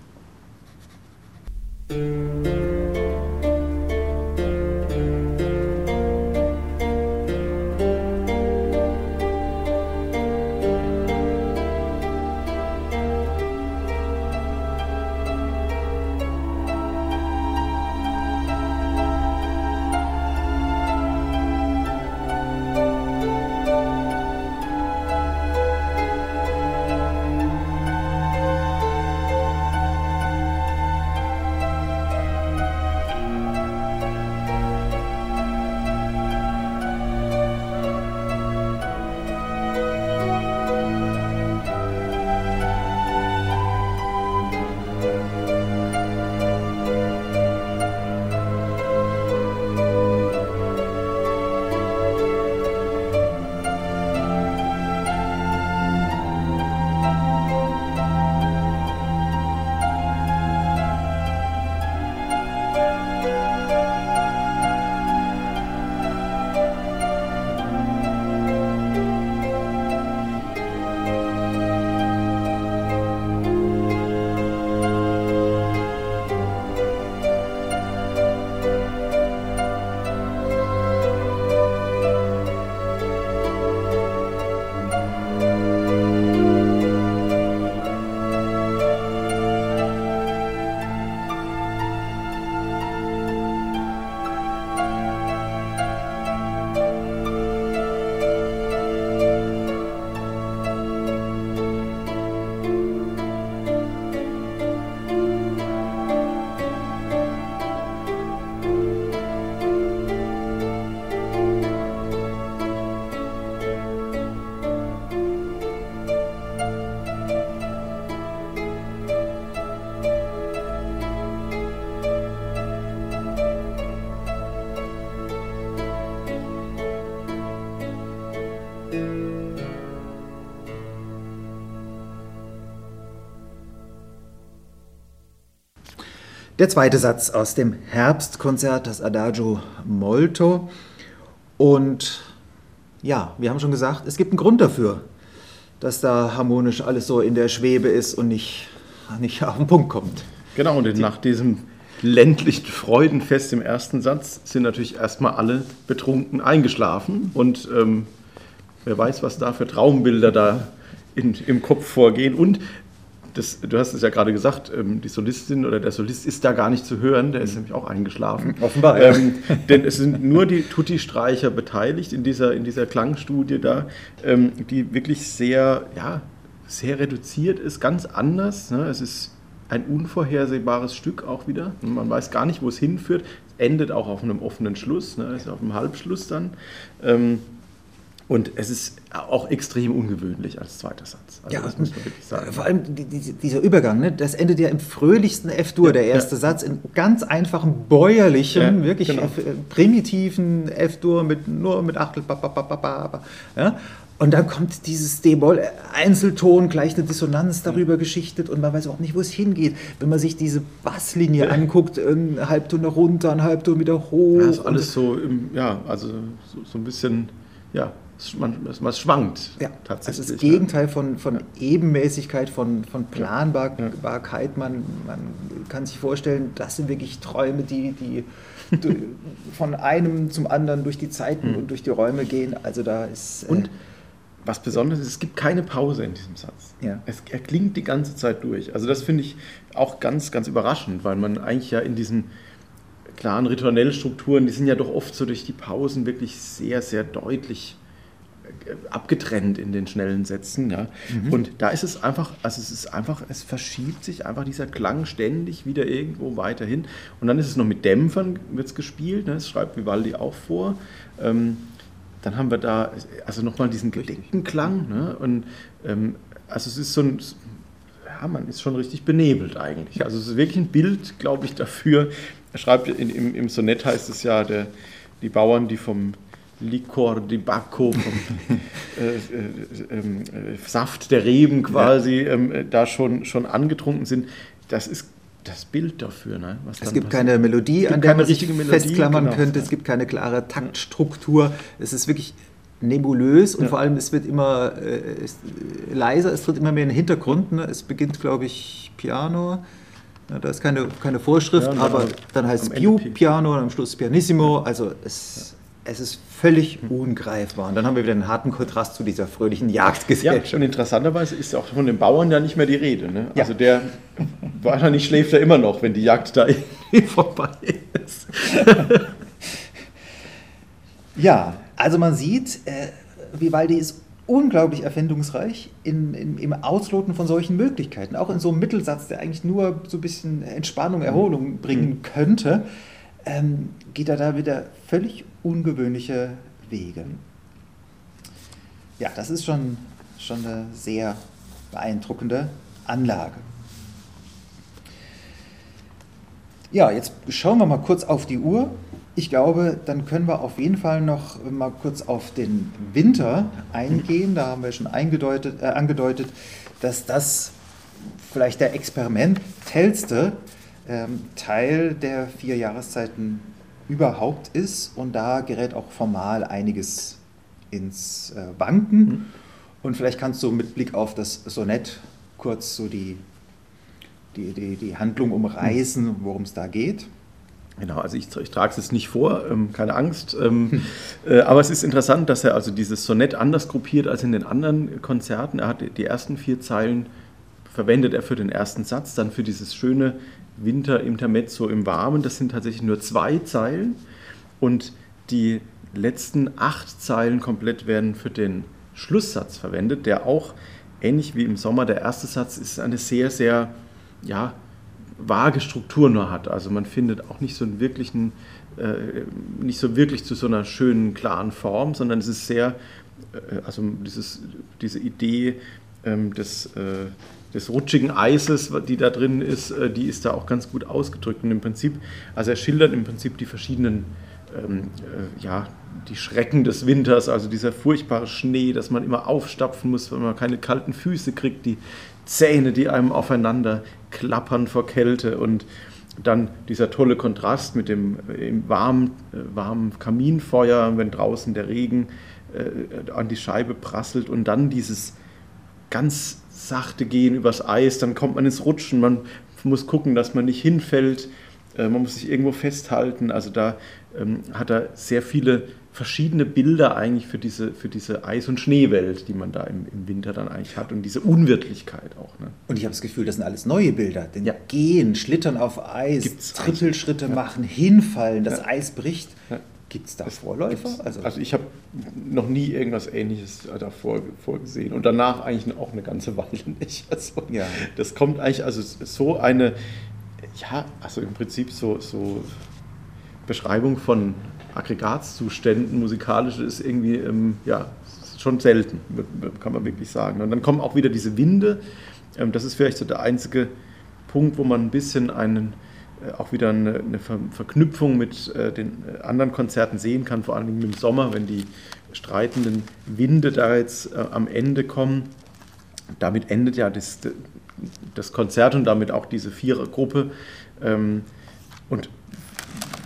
Speaker 2: Der zweite Satz aus dem Herbstkonzert, das Adagio Molto. Und ja, wir haben schon gesagt, es gibt einen Grund dafür, dass da harmonisch alles so in der Schwebe ist und nicht, nicht auf den Punkt kommt.
Speaker 3: Genau, und nach diesem ländlichen Freudenfest im ersten Satz sind natürlich erstmal alle betrunken eingeschlafen und ähm, wer weiß, was da für Traumbilder da in, im Kopf vorgehen. Und das, du hast es ja gerade gesagt, ähm, die Solistin oder der Solist ist da gar nicht zu hören, der ist nämlich auch eingeschlafen.
Speaker 2: Offenbar, ja.
Speaker 3: Ähm, denn es sind nur die Tutti-Streicher beteiligt in dieser, in dieser Klangstudie da, ähm, die wirklich sehr, ja, sehr reduziert ist, ganz anders. Ne? Es ist ein unvorhersehbares Stück auch wieder. Man weiß gar nicht, wo es hinführt. Es endet auch auf einem offenen Schluss, ne? es ist auf einem Halbschluss dann. Ähm, und es ist auch extrem ungewöhnlich als zweiter Satz.
Speaker 2: Also ja, das muss man wirklich sagen. Vor allem die, die, dieser Übergang, ne? das endet ja im fröhlichsten F-Dur, der erste ja. Satz, in ganz einfachem, bäuerlichem, ja, wirklich genau. primitiven F-Dur mit, nur mit Achtel. Ja? Und dann kommt dieses D-Moll-Einzelton, gleich eine Dissonanz darüber geschichtet und man weiß auch nicht, wo es hingeht. Wenn man sich diese Basslinie ja. anguckt, ein Halbton runter, ein Halbton wieder hoch. Ja,
Speaker 3: ist alles so, im, ja, also so, so ein bisschen, ja, man, man schwankt
Speaker 2: ja, tatsächlich. Also das Gegenteil von, von ja. Ebenmäßigkeit, von, von Planbarkeit. Man, man kann sich vorstellen, das sind wirklich Träume, die, die von einem zum anderen durch die Zeiten mhm. und durch die Räume gehen. Also da ist.
Speaker 3: Äh, und was Besonderes ist, es gibt keine Pause in diesem Satz. Ja. Es, er klingt die ganze Zeit durch. Also das finde ich auch ganz, ganz überraschend, weil man eigentlich ja in diesen klaren Ritornellstrukturen, die sind ja doch oft so durch die Pausen wirklich sehr, sehr deutlich abgetrennt in den schnellen Sätzen. Ja. Mhm. Und da ist es einfach, also es ist einfach, es verschiebt sich einfach dieser Klang ständig wieder irgendwo weiterhin. Und dann ist es noch mit Dämpfern wird's gespielt, ne? das schreibt Vivaldi auch vor. Ähm, dann haben wir da also nochmal diesen gedeckten Klang. Ne? Und ähm, also es ist so ein, ja, man ist schon richtig benebelt eigentlich. Also es ist wirklich ein Bild, glaube ich, dafür. Er schreibt in, im, im Sonett heißt es ja, der, die Bauern, die vom Likor di Bacco, vom äh, äh, äh, Saft der Reben quasi, ja. ähm, da schon, schon angetrunken sind. Das ist das Bild dafür. Ne?
Speaker 2: es gibt passiert. keine Melodie, gibt an der man sich festklammern genau. könnte. Es gibt keine klare Taktstruktur. Es ist wirklich nebulös und ja. vor allem es wird immer äh, leiser, es tritt immer mehr in den Hintergrund. Ne? Es beginnt, glaube ich, Piano. Ja, da ist keine, keine Vorschrift, ja, aber dann heißt es Piu, Piano und am Schluss Pianissimo. Also es es ist völlig ungreifbar. Und dann haben wir wieder einen harten Kontrast zu dieser fröhlichen Jagdgesellschaft.
Speaker 3: Ja, und interessanterweise ist auch von den Bauern ja nicht mehr die Rede. Ne? Ja. Also der wahrscheinlich schläft er immer noch, wenn die Jagd da vorbei ist.
Speaker 2: ja, also man sieht, äh, Vivaldi ist unglaublich erfindungsreich in, in, im Ausloten von solchen Möglichkeiten. Auch in so einem Mittelsatz, der eigentlich nur so ein bisschen Entspannung, Erholung bringen mhm. könnte ähm, geht er da wieder völlig ungewöhnliche Wege. Ja, das ist schon, schon eine sehr beeindruckende Anlage. Ja, jetzt schauen wir mal kurz auf die Uhr. Ich glaube, dann können wir auf jeden Fall noch mal kurz auf den Winter eingehen. Da haben wir schon äh, angedeutet, dass das vielleicht der experimentellste ähm, Teil der vier Jahreszeiten überhaupt ist und da gerät auch formal einiges ins äh, Wanken. Mhm. Und vielleicht kannst du mit Blick auf das Sonett kurz so die, die, die, die Handlung umreißen, worum es da geht.
Speaker 3: Genau, also ich, ich trage es jetzt nicht vor, ähm, keine Angst. Ähm, hm. äh, aber es ist interessant, dass er also dieses Sonett anders gruppiert als in den anderen Konzerten. Er hat die ersten vier Zeilen verwendet er für den ersten Satz, dann für dieses schöne Winter-Intermezzo im Warmen. Das sind tatsächlich nur zwei Zeilen und die letzten acht Zeilen komplett werden für den Schlusssatz verwendet, der auch ähnlich wie im Sommer der erste Satz ist eine sehr, sehr ja, vage Struktur nur hat. Also man findet auch nicht so einen wirklichen, äh, nicht so wirklich zu so einer schönen, klaren Form, sondern es ist sehr, äh, also dieses, diese Idee ähm, des äh, des rutschigen Eises, die da drin ist, äh, die ist da auch ganz gut ausgedrückt. Und im Prinzip, also er schildert im Prinzip die verschiedenen, ähm, äh, ja, die Schrecken des Winters, also dieser furchtbare Schnee, dass man immer aufstapfen muss, wenn man keine kalten Füße kriegt, die Zähne, die einem aufeinander klappern vor Kälte und dann dieser tolle Kontrast mit dem äh, warmen, äh, warmen Kaminfeuer, wenn draußen der Regen äh, an die Scheibe prasselt und dann dieses ganz sachte Gehen übers Eis, dann kommt man ins Rutschen, man muss gucken, dass man nicht hinfällt, äh, man muss sich irgendwo festhalten. Also da ähm, hat er sehr viele verschiedene Bilder eigentlich für diese, für diese Eis- und Schneewelt, die man da im, im Winter dann eigentlich hat und diese Unwirtlichkeit auch. Ne?
Speaker 2: Und ich habe das Gefühl, das sind alles neue Bilder. Denn
Speaker 3: Ja.
Speaker 2: Gehen, Schlittern auf Eis,
Speaker 3: Gibt's
Speaker 2: Trippelschritte machen, hinfallen, das
Speaker 3: Ja.
Speaker 2: Eis bricht. Gibt es da Vorläufer?
Speaker 3: Also, ich habe noch nie irgendwas Ähnliches davor vorgesehen und danach eigentlich auch eine ganze Weile nicht. Also,
Speaker 2: Ja.
Speaker 3: Das kommt eigentlich, also so eine, ja, also im Prinzip so, so Beschreibung von Aggregatzuständen musikalisch ist irgendwie, ähm, ja, schon selten, kann man wirklich sagen. Und dann kommen auch wieder diese Winde. Ähm, das ist vielleicht so der einzige Punkt, wo man ein bisschen einen, auch wieder eine, eine Ver Verknüpfung mit äh, den äh, anderen Konzerten sehen kann, vor allem im Sommer, wenn die streitenden Winde da jetzt äh, am Ende kommen. Damit endet ja das, das Konzert und damit auch diese Vierergruppe. Ähm, und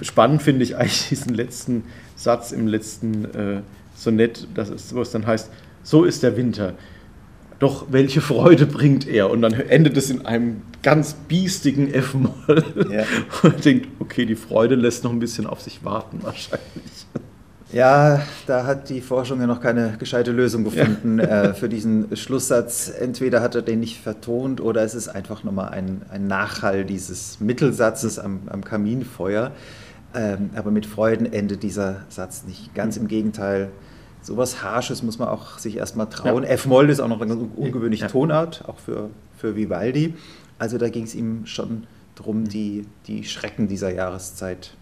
Speaker 3: spannend finde ich eigentlich diesen letzten Satz im letzten äh, Sonett, das ist, wo es dann heißt, so ist der Winter. Doch welche Freude bringt er? Und dann endet es in einem ganz biestigen F-Moll.
Speaker 2: Ja.
Speaker 3: Und man denkt, okay, die Freude lässt noch ein bisschen auf sich warten wahrscheinlich.
Speaker 2: Ja, da hat die Forschung ja noch keine gescheite Lösung gefunden äh, für diesen Schlusssatz. Entweder hat er den nicht vertont oder es ist einfach nochmal ein, ein Nachhall dieses Mittelsatzes am, am Kaminfeuer. Ähm, aber mit Freuden endet dieser Satz nicht. Ganz im Gegenteil. Sowas Harsches muss man auch sich erstmal trauen.
Speaker 3: Ja.
Speaker 2: F-Moll ist auch noch eine ganz ungewöhnliche
Speaker 3: Ja.
Speaker 2: Tonart, auch für, für Vivaldi. Also da ging es ihm schon darum, die, die Schrecken dieser Jahreszeit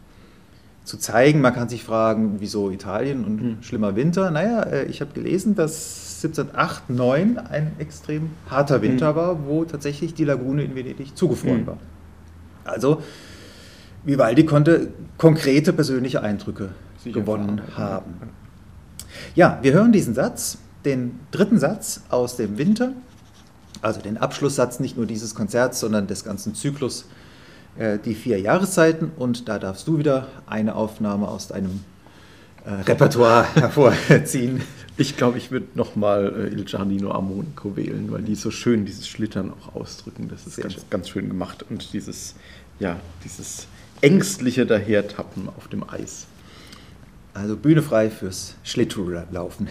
Speaker 2: zu zeigen. Man kann sich fragen, wieso Italien und
Speaker 3: Hm.
Speaker 2: schlimmer Winter. Naja, äh, ich habe gelesen, dass 1708, 9 ein extrem harter Winter
Speaker 3: Hm.
Speaker 2: war, wo tatsächlich die Lagune in Venedig zugefroren
Speaker 3: Hm.
Speaker 2: war. Also, Vivaldi konnte konkrete persönliche Eindrücke
Speaker 3: Sicher
Speaker 2: gewonnen haben.
Speaker 3: Ja.
Speaker 2: Wir hören diesen Satz, den dritten Satz aus dem Winter, also den Abschlusssatz nicht nur dieses Konzerts, sondern des ganzen Zyklus, äh, die vier Jahreszeiten. Und da darfst du wieder eine Aufnahme aus deinem äh, Repertoire hervorziehen.
Speaker 3: Ich glaube, ich würde nochmal äh, Il Giardino Armonico wählen, weil die so schön dieses Schlittern auch ausdrücken. Das ist
Speaker 2: Sehr
Speaker 3: ganz,
Speaker 2: schön.
Speaker 3: ganz schön gemacht. Und dieses, ja, dieses ängstliche Dahertappen auf dem Eis.
Speaker 2: Also Bühne frei fürs Schlittschuhlaufen.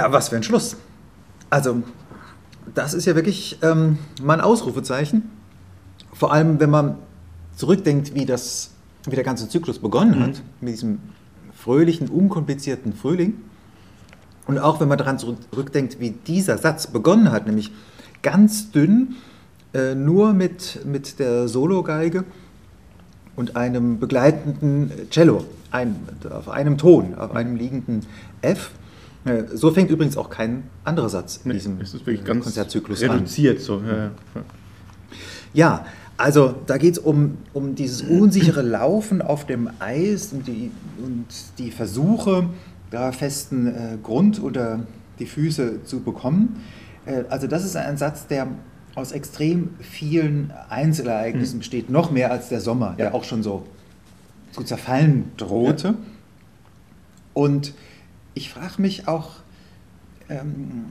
Speaker 2: Ja, was für ein Schluss. Also, das ist ja wirklich ähm, mal ein Ausrufezeichen. Vor allem, wenn man zurückdenkt, wie, das, wie der ganze Zyklus begonnen mhm. hat, mit diesem fröhlichen, unkomplizierten Frühling. Und auch wenn man daran zurückdenkt, wie dieser Satz begonnen hat, nämlich ganz dünn, äh, nur mit, mit der Sologeige und einem begleitenden Cello, ein, auf einem Ton, auf einem liegenden F. Äh, so fängt übrigens auch kein anderer Satz in diesem
Speaker 3: es ist wirklich ganz Konzertzyklus reduziert an. So. Ja,
Speaker 2: ja, also da geht es um, um dieses unsichere Laufen auf dem Eis und die, und die Versuche, da festen äh, Grund unter die Füße zu bekommen. Äh, also das ist ein Satz, der aus extrem vielen Einzelereignissen hm. besteht, noch mehr als der Sommer, der auch schon so zu zerfallen drohte. Ja. Und ich frage mich auch, ähm,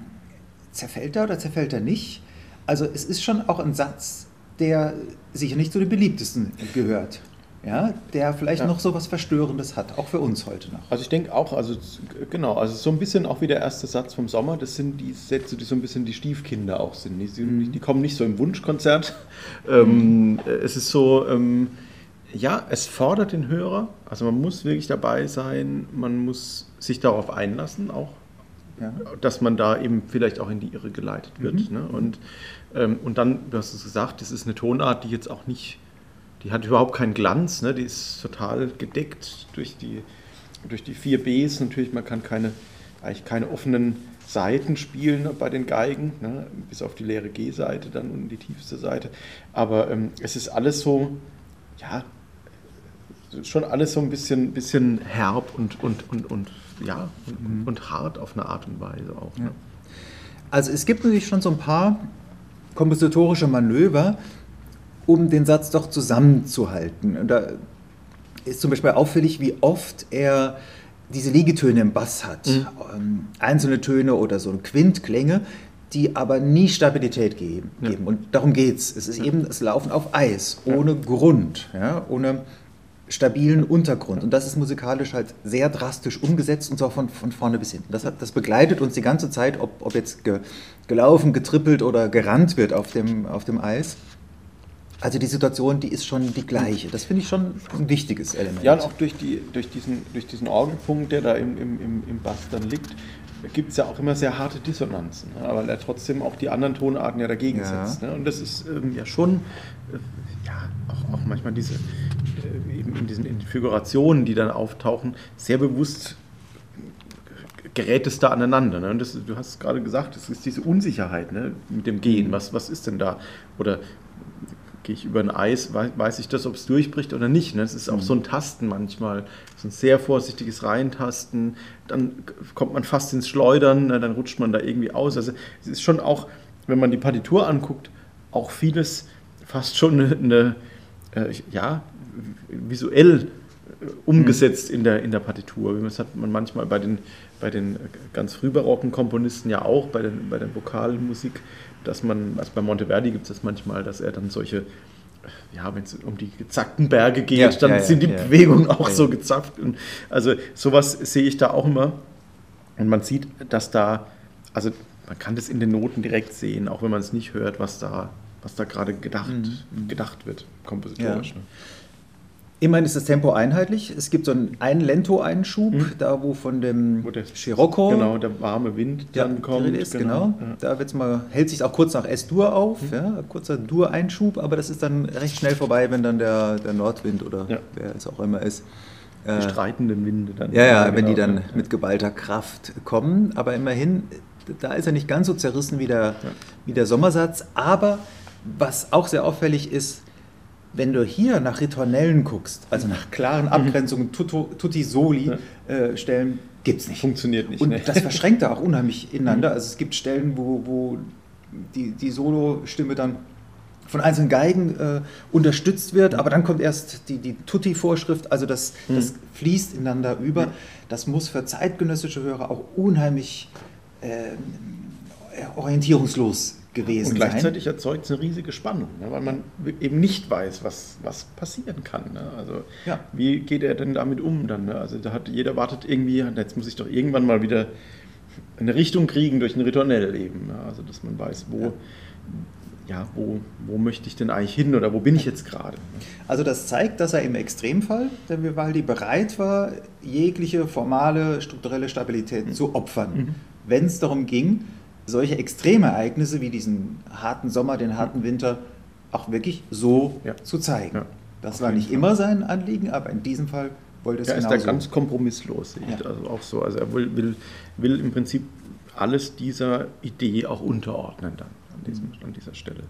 Speaker 2: zerfällt er oder zerfällt er nicht? Also es ist schon auch ein Satz, der sicher nicht zu den beliebtesten gehört ja, der vielleicht ja. noch so was Verstörendes hat, auch für uns heute noch.
Speaker 3: Also ich denke auch, also genau, also so ein bisschen auch wie der erste Satz vom Sommer, das sind die Sätze, die so ein bisschen die Stiefkinder auch sind. Die, mhm. die kommen nicht so im Wunschkonzert. Ähm, mhm. es ist so, ähm, ja, es fordert den Hörer, also man muss wirklich dabei sein, man muss sich darauf einlassen, auch ja. dass man da eben vielleicht auch in die Irre geleitet wird. Mhm. Ne? Und, ähm, und dann, du hast es gesagt, das ist eine Tonart, die jetzt auch nicht die hat überhaupt keinen Glanz, ne? die ist total gedeckt durch die, durch die vier Bs. Natürlich, man kann keine, eigentlich keine offenen Seiten spielen bei den Geigen, ne? bis auf die leere G-Seite dann und die tiefste Seite. Aber ähm, es ist alles so, ja, schon alles so ein bisschen, bisschen herb und, und, und, und, ja, und, mhm. und hart auf eine Art und Weise auch. Ne?
Speaker 2: Also es gibt natürlich schon so ein paar kompositorische Manöver, um den Satz doch zusammenzuhalten. Und da ist zum Beispiel auffällig, wie oft er diese Liegetöne im Bass hat. Mhm. Ähm, einzelne Töne oder so Quintklänge, die aber nie Stabilität geben. Ja. Und darum geht es. Es ist eben das Laufen auf Eis, ohne ja. Grund, ja, ohne stabilen Untergrund. Und das ist musikalisch halt sehr drastisch umgesetzt und zwar von, von vorne bis hinten. Das, hat, das begleitet uns die ganze Zeit, ob, ob jetzt ge, gelaufen, getrippelt oder gerannt wird auf dem, auf dem Eis. Also die Situation, die ist schon die gleiche. Das finde ich schon ein wichtiges Element.
Speaker 3: Ja, und auch durch, die, durch, diesen, durch diesen Orgelpunkt, der da im, im, im Bass dann liegt, gibt es ja auch immer sehr harte Dissonanzen, ne? weil er trotzdem auch die anderen Tonarten ja dagegen ja. setzt. Ne? Und das ist ähm, ja schon, äh, ja, auch, auch manchmal diese, eben in diesen Figurationen, die dann auftauchen, sehr bewusst gerät es da aneinander. Ne? Und das, du hast gerade gesagt, es ist diese Unsicherheit ne? mit dem Gehen. Was, was ist denn da? Oder gehe ich über ein Eis, weiß ich das, ob es durchbricht oder nicht. Ne? Es ist auch mhm. so ein Tasten manchmal, so ein sehr vorsichtiges Reintasten, dann kommt man fast ins Schleudern, ne? dann rutscht man da irgendwie aus. Also es ist schon auch, wenn man die Partitur anguckt, auch vieles fast schon eine, eine äh, ja, visuell äh, umgesetzt mhm. in, der, in der Partitur. Das hat man manchmal bei den, bei den ganz frühbarocken Komponisten ja auch, bei, den, bei der Vokalmusik dass man, also bei Monteverdi gibt es das manchmal, dass er dann solche, ja, wenn es um die gezackten Berge geht, ja, dann ja, sind die ja, Bewegungen auch so gezapft. Und also sowas sehe ich da auch immer. Und man sieht, dass da, also man kann das in den Noten direkt sehen, auch wenn man es nicht hört, was da, was da gerade gedacht, mhm. gedacht wird, kompositorisch. Ne?
Speaker 2: Immerhin ist das Tempo einheitlich. Es gibt so einen, einen Lento-Einschub, mhm. da wo von dem wo der, Scirocco
Speaker 3: genau, der warme Wind
Speaker 2: dann ja, kommt. Ist, genau. genau. Ja. Da wird's mal, hält sich auch kurz nach S-Dur auf, mhm. ja, kurzer Dur-Einschub, aber das ist dann recht schnell vorbei, wenn dann der, der Nordwind oder ja. wer es auch immer ist.
Speaker 3: Die äh, streitenden Winde
Speaker 2: dann. Ja, ja, wenn die genau, dann mit geballter Kraft kommen. Aber immerhin, da ist er nicht ganz so zerrissen wie der, wie der Sommersatz. Aber was auch sehr auffällig ist, wenn du hier nach Ritornellen guckst, also nach klaren mhm. Abgrenzungen, tutti soli ja. äh, Stellen, gibt es nicht.
Speaker 3: Funktioniert nicht.
Speaker 2: Und ne? das verschränkt da auch unheimlich ineinander. Mhm. Also es gibt Stellen, wo, wo die, die Solo-Stimme dann von einzelnen Geigen äh, unterstützt wird, aber dann kommt erst die, die Tutti-Vorschrift, also das, mhm. das fließt ineinander über. Das muss für zeitgenössische Hörer auch unheimlich äh, orientierungslos gewesen
Speaker 3: Und gleichzeitig sein. erzeugt es eine riesige Spannung, ne, weil man eben nicht weiß, was, was passieren kann. Ne? Also ja. wie geht er denn damit um dann? Ne? Also da hat jeder wartet irgendwie, jetzt muss ich doch irgendwann mal wieder eine Richtung kriegen durch ein Ritornell eben. Ja, also dass man weiß, wo, ja. ja. wo, wo möchte ich denn eigentlich hin oder wo bin ich jetzt gerade.
Speaker 2: Also das zeigt, dass er im Extremfall der Vivaldi bereit war, jegliche formale, strukturelle Stabilität mhm. zu opfern, mhm. wenn es darum ging, solche Extremereignisse wie diesen harten Sommer, den harten Winter auch wirklich so ja. zu zeigen. Ja, das war nicht immer sein Anliegen, aber in diesem Fall wollte es
Speaker 3: ja, ist er ganz kompromisslos, ja. also auch so. Also er will, will, will, im Prinzip alles dieser Idee auch unterordnen dann an, diesem, an dieser Stelle.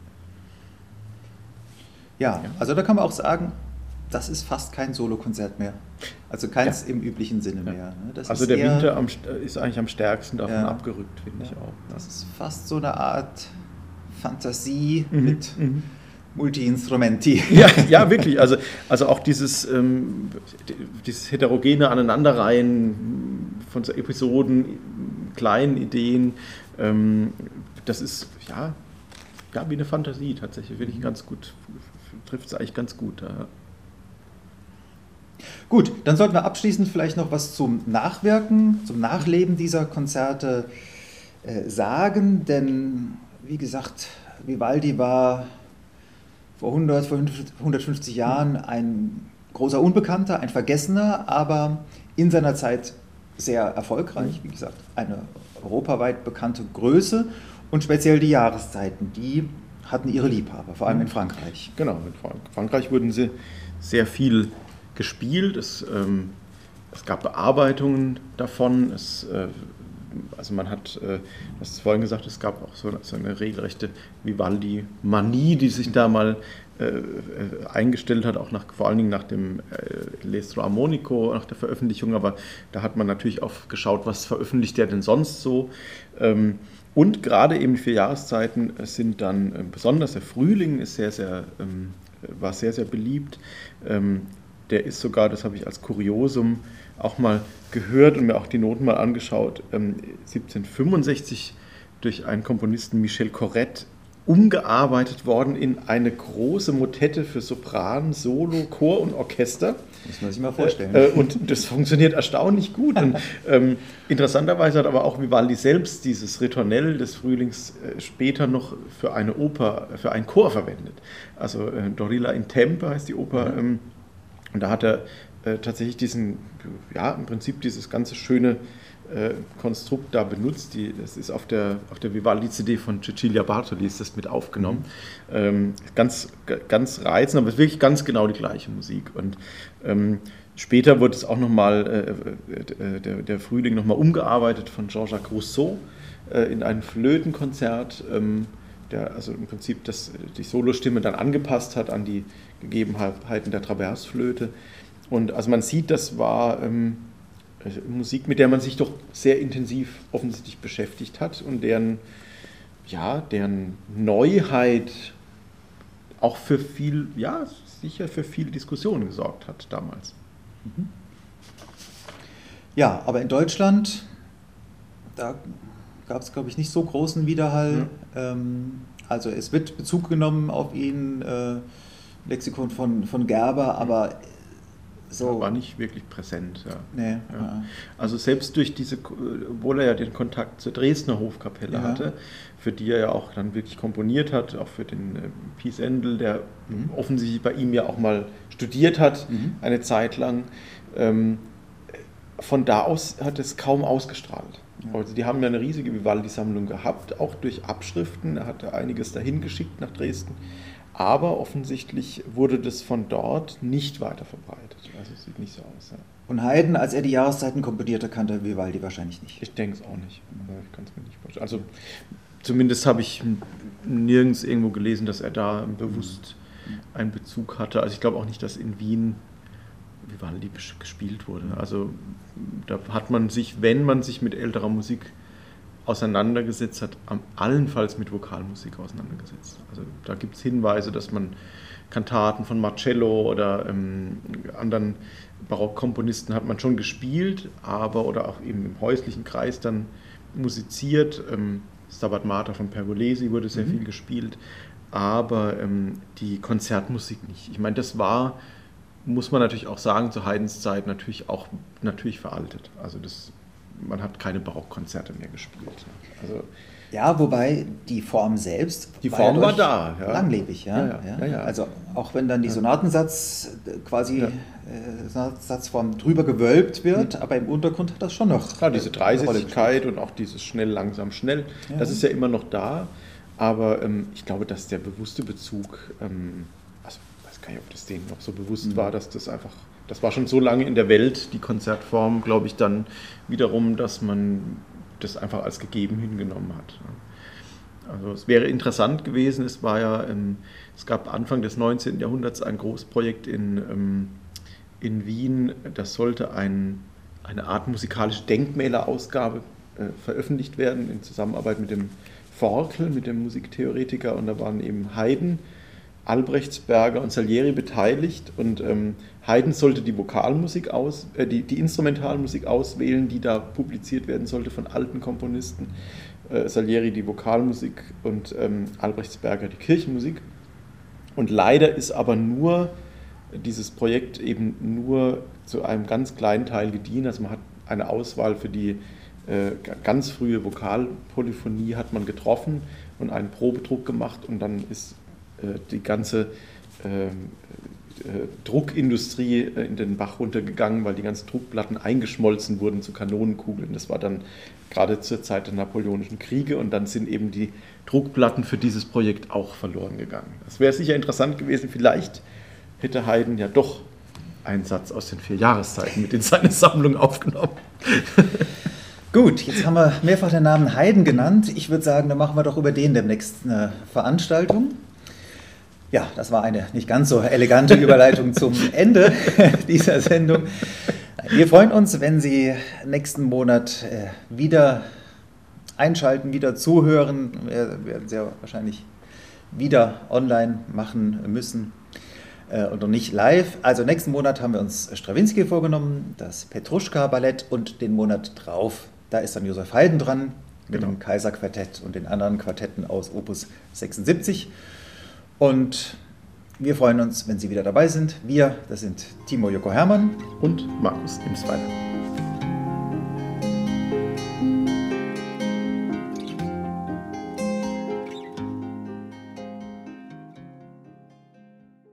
Speaker 2: Ja, also da kann man auch sagen, das ist fast kein Solokonzert mehr. Also keins ja. im üblichen Sinne ja. mehr.
Speaker 3: Ne? also der eher, Winter am, ist eigentlich am stärksten davon ja. abgerückt, finde ich auch.
Speaker 2: Das ist fast so eine Art Fantasie mhm. mit mhm. Multi-Instrumenti.
Speaker 3: Ja, ja, wirklich. Also, also auch dieses, ähm, dieses heterogene Aneinanderreihen von so Episoden, kleinen Ideen, ähm, das ist ja, ja wie eine Fantasie tatsächlich. Finde ich ganz gut, trifft es eigentlich ganz gut. Ja.
Speaker 2: Gut, dann sollten wir abschließend vielleicht noch was zum Nachwirken, zum Nachleben dieser Konzerte äh, sagen, denn wie gesagt, Vivaldi war vor 100, vor 150 Jahren ein großer Unbekannter, ein Vergessener, aber in seiner Zeit sehr erfolgreich, wie gesagt, eine europaweit bekannte Größe und speziell die Jahreszeiten, die hatten ihre Liebhaber, vor allem in Frankreich.
Speaker 3: Genau, in Frankreich wurden sie sehr viel gespielt. Es, ähm, es gab Bearbeitungen davon. Es, äh, also man hat, äh, hast vorhin gesagt, es gab auch so, so eine regelrechte Vivaldi-Manie, die sich da mal äh, äh, eingestellt hat, auch nach, vor allen Dingen nach dem äh, Lestro Armonico, nach der Veröffentlichung. Aber da hat man natürlich auch geschaut, was veröffentlicht der denn sonst so. Ähm, und gerade eben die vier Jahreszeiten sind dann, äh, besonders der Frühling ist sehr, sehr, ähm, war sehr, sehr beliebt. Ähm, der ist sogar, das habe ich als Kuriosum auch mal gehört und mir auch die Noten mal angeschaut, 1765 ähm, durch einen Komponisten Michel Corrette umgearbeitet worden in eine große Motette für Sopran, Solo, Chor und Orchester.
Speaker 2: Muss man sich mal vorstellen.
Speaker 3: Äh, und das funktioniert erstaunlich gut. Und, ähm, interessanterweise hat aber auch Vivaldi selbst dieses Ritornell des Frühlings äh, später noch für eine Oper, für einen Chor verwendet. Also äh, Dorilla in Tempe heißt die Oper. Mhm. Ähm, und da hat er äh, tatsächlich diesen, ja, im Prinzip dieses ganze schöne äh, Konstrukt da benutzt. Die, das ist auf der, auf der Vivaldi-CD von Cecilia Bartoli ist das mit aufgenommen. Mhm. Ähm, ganz, ganz reizend, aber es ist wirklich ganz genau die gleiche Musik. Und ähm, später wurde es auch nochmal, äh, äh, der, der Frühling nochmal umgearbeitet von Jean-Jacques Rousseau äh, in ein Flötenkonzert. Ähm, der also im Prinzip das, die Solostimme dann angepasst hat an die Gegebenheiten der Traversflöte. Und also man sieht, das war ähm, also Musik, mit der man sich doch sehr intensiv offensichtlich beschäftigt hat und deren, ja, deren Neuheit auch für viel, ja, sicher für viele Diskussionen gesorgt hat damals. Mhm.
Speaker 2: Ja, aber in Deutschland, da gab es, glaube ich, nicht so großen Widerhall. Ja. Ähm, also es wird Bezug genommen auf ihn, äh, Lexikon von, von Gerber, aber
Speaker 3: so. War nicht wirklich präsent. Ja. Nee, ja. Also selbst durch diese, obwohl er ja den Kontakt zur Dresdner Hofkapelle ja. hatte, für die er ja auch dann wirklich komponiert hat, auch für den äh, Pies Endel, der mhm. offensichtlich bei ihm ja auch mal studiert hat, mhm. eine Zeit lang. Ähm, von da aus hat es kaum ausgestrahlt. Also die haben ja eine riesige Vivaldi-Sammlung gehabt, auch durch Abschriften. Er hatte einiges dahin geschickt nach Dresden. Aber offensichtlich wurde das von dort nicht weiter verbreitet. Also es sieht nicht so aus. Ja.
Speaker 2: Und Haydn, als er die Jahreszeiten komponierte, kannte Vivaldi wahrscheinlich nicht.
Speaker 3: Ich denke es auch nicht. Ich kann es mir nicht vorstellen. Also zumindest habe ich nirgends irgendwo gelesen, dass er da bewusst einen Bezug hatte. Also ich glaube auch nicht, dass in Wien Vivaldi gespielt wurde. Also da hat man sich, wenn man sich mit älterer Musik auseinandergesetzt hat, allenfalls mit Vokalmusik auseinandergesetzt. Also da gibt es Hinweise, dass man Kantaten von Marcello oder ähm, anderen Barockkomponisten hat man schon gespielt, aber oder auch eben im häuslichen Kreis dann musiziert. Ähm, Stabat Mater von Pergolesi wurde sehr mhm. viel gespielt, aber ähm, die Konzertmusik nicht. Ich meine, das war, muss man natürlich auch sagen, zu Haydns Zeit natürlich auch natürlich veraltet. Also das man hat keine Barockkonzerte mehr gespielt.
Speaker 2: Also, ja, wobei die Form selbst
Speaker 3: die Form war, war da,
Speaker 2: ja. langlebig, ja. Ja, ja. Also auch wenn dann die Sonatensatz äh, quasi äh, Satzform drüber gewölbt wird, mhm. aber im Untergrund hat das schon noch.
Speaker 3: Klar, diese Dreisätzigkeit und auch dieses schnell, langsam, schnell, das ist ja immer noch da. Aber ähm, ich glaube, dass der bewusste Bezug, ähm, also ich weiß gar nicht, ob das denen noch so bewusst mhm. war, dass das einfach, das war schon so lange in der Welt, die Konzertform, glaube ich, dann wiederum, dass man das einfach als gegeben hingenommen hat. Also es wäre interessant gewesen, es war ja, ähm, es gab Anfang des 19. Jahrhunderts ein Großprojekt in, ähm, in Wien, das sollte ein, eine Art musikalische Denkmälerausgabe äh, veröffentlicht werden in Zusammenarbeit mit dem Forkel, mit dem Musiktheoretiker und da waren eben Haydn, Albrechtsberger und Salieri beteiligt und ähm, Haydn sollte die Vokalmusik aus, äh, die, die Instrumentalmusik auswählen, die da publiziert werden sollte von alten Komponisten. Äh, Salieri die Vokalmusik und ähm, Albrechtsberger die Kirchenmusik. Und leider ist aber nur dieses Projekt eben nur zu einem ganz kleinen Teil gediehen. Also man hat eine Auswahl für die äh, ganz frühe Vokalpolyphonie hat man getroffen und einen Probedruck gemacht und dann ist die ganze ähm, äh, Druckindustrie äh, in den Bach runtergegangen, weil die ganzen Druckplatten eingeschmolzen wurden zu Kanonenkugeln. Das war dann gerade zur Zeit der Napoleonischen Kriege und dann sind eben die Druckplatten für dieses Projekt auch verloren gegangen. Das wäre sicher interessant gewesen. Vielleicht hätte Haydn ja doch einen Satz aus den vier Jahreszeiten mit in seine Sammlung aufgenommen.
Speaker 2: Gut, jetzt haben wir mehrfach den Namen Haydn genannt. Ich würde sagen, dann machen wir doch über den demnächst eine Veranstaltung. Ja, das war eine nicht ganz so elegante Überleitung zum Ende dieser Sendung. Wir freuen uns, wenn Sie nächsten Monat äh, wieder einschalten, wieder zuhören. Wir werden ja wahrscheinlich wieder online machen müssen äh, oder nicht live. Also nächsten Monat haben wir uns Strawinski vorgenommen, das Petruschka-Ballett und den Monat drauf. Da ist dann Josef Haydn dran mit genau. dem Kaiserquartett und den anderen Quartetten aus Opus 76. Und wir freuen uns, wenn Sie wieder dabei sind. Wir, das sind Timo Joko Hermann
Speaker 3: und Markus Imsweiler.